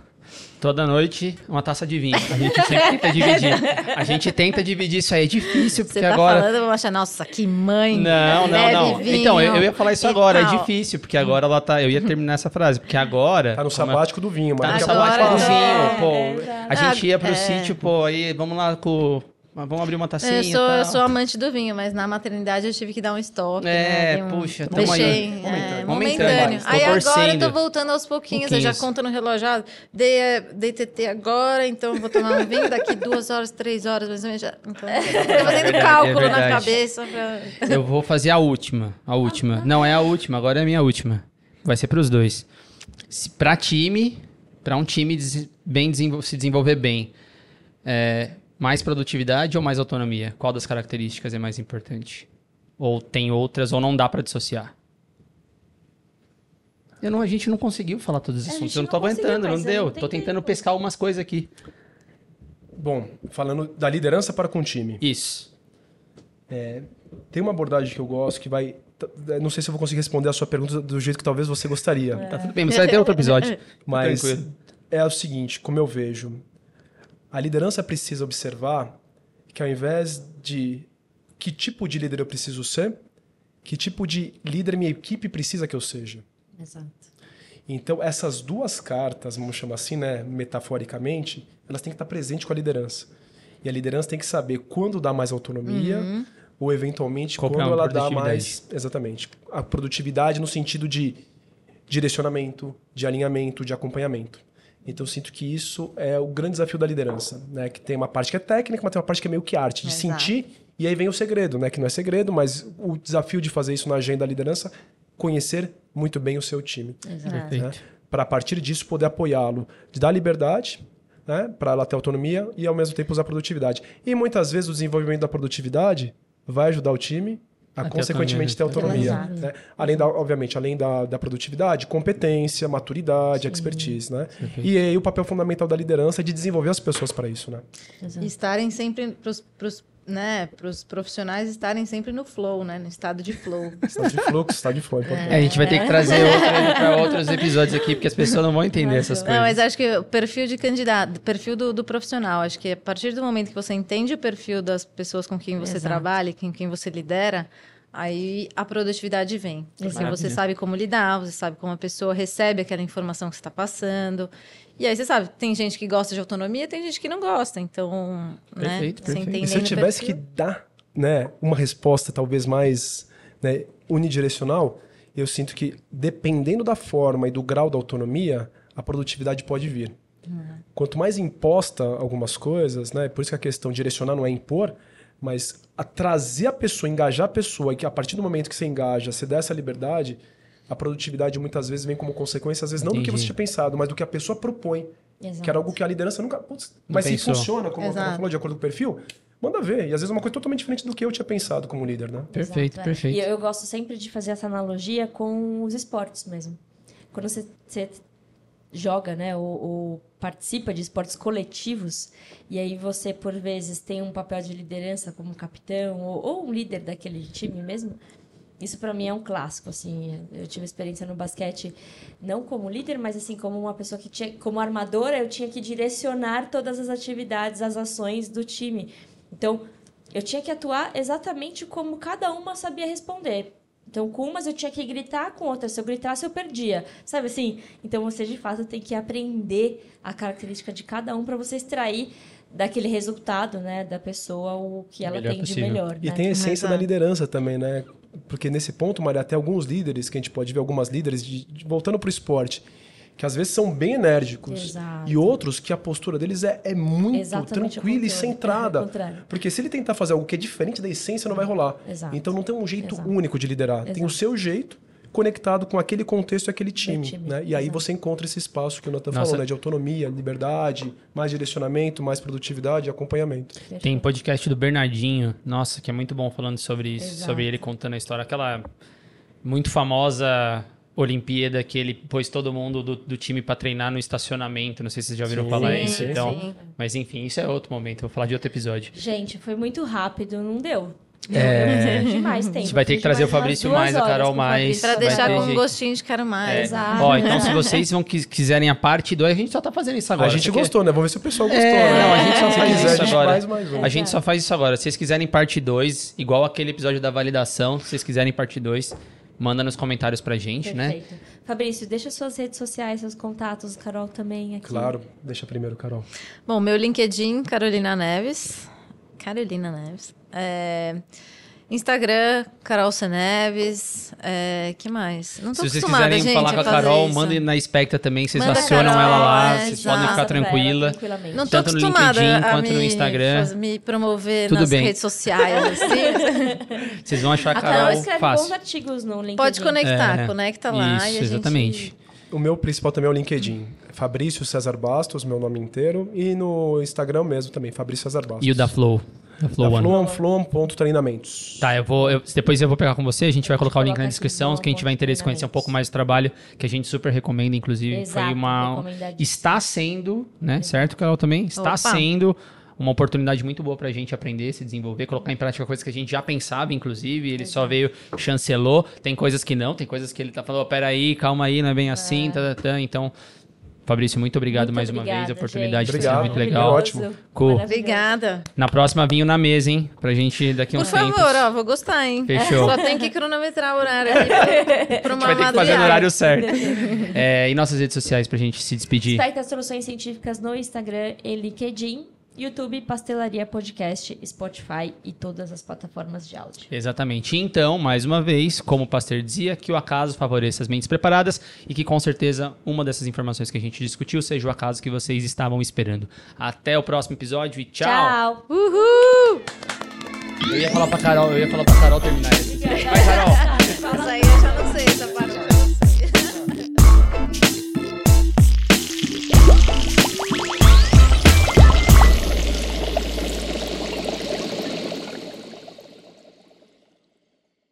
Toda noite, uma taça de vinho. A gente sempre tenta <laughs> dividir. A gente tenta dividir isso aí. É difícil, porque você tá agora. falando, eu vou achar, nossa, que mãe. Não, não, bebe não. vinho Então, eu, eu ia falar isso agora. É tal. difícil, porque agora ela tá. Eu ia terminar essa frase, porque agora. Tá no é- sabático do vinho, Tá no mas sabático do é, vinho, pô. exato. A gente ia pro É. sítio, pô, aí vamos lá com, Mas vamos abrir uma tacinha Eu sou, eu sou amante do vinho, mas na maternidade eu tive que dar um stop. É, né? Um- puxa, tamo Deixei. aí. é, Momentâneo. momentâneo. Aí Tô agora eu torcendo. tô voltando aos pouquinhos. Eu já Pouquinhos. conto no relógio. ah, Dei, é, dei TT agora, então vou tomar um vinho daqui duas horas, três horas, mais ou menos. Já, então, tô fazendo verdade, cálculo é na cabeça. Pra... Eu vou fazer a última. A última. Não é a última, agora é a minha última. Vai ser pros dois. Se, pra time, pra um time des- bem desenvol- se desenvolver bem, é, mais produtividade ou mais autonomia? Qual das características é mais importante? Ou tem outras, ou não dá pra dissociar? Eu não, a gente não conseguiu falar todos os É, a assuntos. Eu não conseguiu, aguentando, não deu. tentei. tentando pescar umas coisas aqui. Bom, falando da liderança para com o time. Isso. Tem uma abordagem que eu gosto que vai. Não sei se eu vou conseguir responder a sua pergunta do jeito que talvez você gostaria. Tá tudo bem, mas vai ter outro episódio. Mas Tranquilo. é o seguinte, como eu vejo, a liderança precisa observar que ao invés de que tipo de líder eu preciso ser, que tipo de líder minha equipe precisa que eu seja. Exato. Então, essas duas cartas, vamos chamar assim, né, metaforicamente, elas têm que estar presentes com a liderança. E a liderança tem que saber quando dá mais autonomia ou, eventualmente, Comprar quando uma ela dá produtividade. mais... Exatamente. A produtividade no sentido de direcionamento, de alinhamento, de acompanhamento. Então, eu sinto que isso é o grande desafio da liderança, né? Que tem uma parte que é técnica, mas tem uma parte que é meio que arte, de Exato. sentir, e aí vem o segredo, né? Que não é segredo, mas o desafio de fazer isso na agenda da liderança, conhecer muito bem o seu time Exato. Perfeito. para a partir disso poder apoiá-lo, de dar liberdade, né, para ela ter autonomia e ao mesmo tempo usar produtividade. E muitas vezes o desenvolvimento da produtividade vai ajudar o time a, A ter consequentemente ter autonomia. autonomia, Exato. né? Além da, obviamente, além da, da produtividade, competência, maturidade, expertise, né? E aí o papel fundamental da liderança é de desenvolver as pessoas para isso, né? Exato. E estarem sempre pros, pros, né, pros profissionais estarem sempre no flow, né? No estado de flow. <laughs> Estado de fluxo, estado de flow, é. É, a gente vai ter que trazer <laughs> outro, pra outros episódios aqui, porque as pessoas não vão entender essas coisas. Não, mas acho que o perfil de candidato, o perfil do, do profissional, acho que a partir do momento que você entende o perfil das pessoas com quem você Exato. trabalha, com quem você lidera, aí a produtividade vem. Porque você sabe como lidar, você sabe como a pessoa recebe aquela informação que você está passando. E aí você sabe, tem gente que gosta de autonomia, tem gente que não gosta. Então, né? Perfeito, você perfeito. E se eu tivesse que perfil- dar né, uma resposta talvez mais né, unidirecional, eu sinto que dependendo da forma e do grau da autonomia, a produtividade pode vir. Quanto mais imposta algumas coisas, né, por isso que a questão direcionar não é impor, mas a trazer a pessoa, engajar a pessoa, e que a partir do momento que você engaja, você dá essa liberdade, a produtividade muitas vezes vem como consequência, às vezes não do que Entendi. você tinha pensado, mas do que a pessoa propõe. Exato. Que era algo que a liderança nunca. Putz, mas se funciona, como Exato. ela falou, de acordo com o perfil, manda ver. E às vezes é uma coisa totalmente diferente do que eu tinha pensado como líder, né? Perfeito, Exato, é. perfeito. E eu, eu gosto sempre de fazer essa analogia com os esportes mesmo. Quando você, você joga, né, ou, ou participa de esportes coletivos, e aí você, por vezes, tem um papel de liderança como capitão, ou, ou um líder daquele time mesmo, isso para mim é um clássico, assim. Eu tive experiência no basquete, não como líder, mas assim como uma pessoa que tinha, como armadora, eu tinha que direcionar todas as atividades, as ações do time. Então, eu tinha que atuar exatamente como cada uma sabia responder. Então, com umas eu tinha que gritar, com outras, se eu gritasse, eu perdia. Sabe assim? Então, você de fato tem que aprender a característica de cada um para você extrair daquele resultado, né, da pessoa o que ela Melhor tem de possível. melhor. E né? tem a essência da liderança também, né? Porque nesse ponto, Maria, até alguns líderes, que a gente pode ver algumas líderes, de- de- voltando para o esporte, que às vezes são bem enérgicos. Exato. E outros que a postura deles é, é muito Exatamente tranquila e contrário. centrada. É. Porque se ele tentar fazer algo que é diferente da essência, não vai rolar. Exato. Então não tem um jeito Exato. único de liderar. Tem o seu jeito conectado com aquele contexto e aquele time. time, né? E aí exato. você encontra esse espaço que o Nathan Nossa. falou, né? De autonomia, liberdade, mais direcionamento, mais produtividade e acompanhamento. Tem podcast do Bernardinho, nossa, que é muito bom falando sobre isso, Exato. sobre ele contando a história. Aquela muito famosa Olimpíada que ele pôs todo mundo do, do time pra treinar no estacionamento. Não sei se vocês já ouviram Sim, falar sim, isso. Então, sim. mas enfim, isso é outro momento. Vou falar de outro episódio. Gente, foi muito rápido, não deu. É. Eu preciso de mais tempo. A gente vai ter que trazer o Fabrício mais, a Carol mais. Pra deixar com jeito. gostinho de quero mais. É. Exato. Ó, então se vocês vão quis- quiserem a parte 2, a gente só tá fazendo isso agora. a gente Você quer- gostou, né? Vamos ver se o pessoal gostou. É, né? não, a gente só faz quiser, isso a gente agora. faz mais um. A gente só faz isso agora. Se vocês quiserem parte 2, igual aquele episódio da validação, se vocês quiserem parte 2, manda nos comentários pra gente, né? Perfeito. Fabrício, deixa suas redes sociais, seus contatos, Carol também aqui. Claro, deixa primeiro, Carol. Bom, meu LinkedIn, Carolina Neves. Carolina Neves. É, Instagram, Carol C. Neves. É, que mais? Não tô Se vocês quiserem gente, falar com a Carol, isso. mandem na Spectra também, vocês Manda acionam Carol, ela lá, é, vocês podem exato. ficar pra ela tranquila. tranquilamente. Não tô tanto no acostumada LinkedIn a quanto me, no Instagram. faz- me promover Tudo nas bem. redes sociais, assim. <laughs> Vocês vão achar a A Carol Carol escreve bons fácil. artigos no LinkedIn. Pode conectar, É, conecta lá Isso, e a gente... O meu principal também é o LinkedIn. Fabrício César Bastos, meu nome inteiro. E no Instagram mesmo também, Fabrício César Bastos. E o da Flow. Da Flow Da One. Fluam, Fluam.treinamentos. Tá, eu vou. eu- depois eu vou pegar com você, a gente vai colocar o link coloca na descrição. Flow Quem tiver interesse em conhecer um Treinamentos. pouco mais do trabalho, que a gente super recomenda, inclusive. Exato, foi uma. Está sendo, né? Certo, Carol, também? Está Opa. sendo uma oportunidade muito boa pra gente aprender, se desenvolver, colocar em prática coisas que a gente já pensava, inclusive. Ele só veio, chancelou. Tem coisas que não, tem coisas que ele tá falando, "Ó, peraí, calma aí, não é bem assim, tá, tá, tá. Então. Fabrício, muito obrigado Muito mais uma obrigada, vez. A oportunidade gente. foi Obrigado, muito legal. Ótimo. Cool. Obrigada. Na próxima, vinho na mesa, hein? Pra gente daqui a Por uns favor, tempos. ó, vou gostar, hein? Fechou. Só tem que cronometrar o horário <laughs> aqui pra, pra uma vai ter que fazer no madriada. horário certo. <laughs> É, e nossas redes sociais pra gente se despedir. Spectra Soluções Científicas no Instagram e LinkedIn, YouTube, Pastelaria Podcast, Spotify e todas as plataformas de áudio. Exatamente. Então, mais uma vez, como o Pasteur dizia, que o acaso favoreça as mentes preparadas e que com certeza uma dessas informações que a gente discutiu seja o acaso que vocês estavam esperando. Até o próximo episódio e tchau. Tchau. Uhul! Eu ia falar pra Carol, eu ia falar pra Carol terminar isso. Vai, Carol.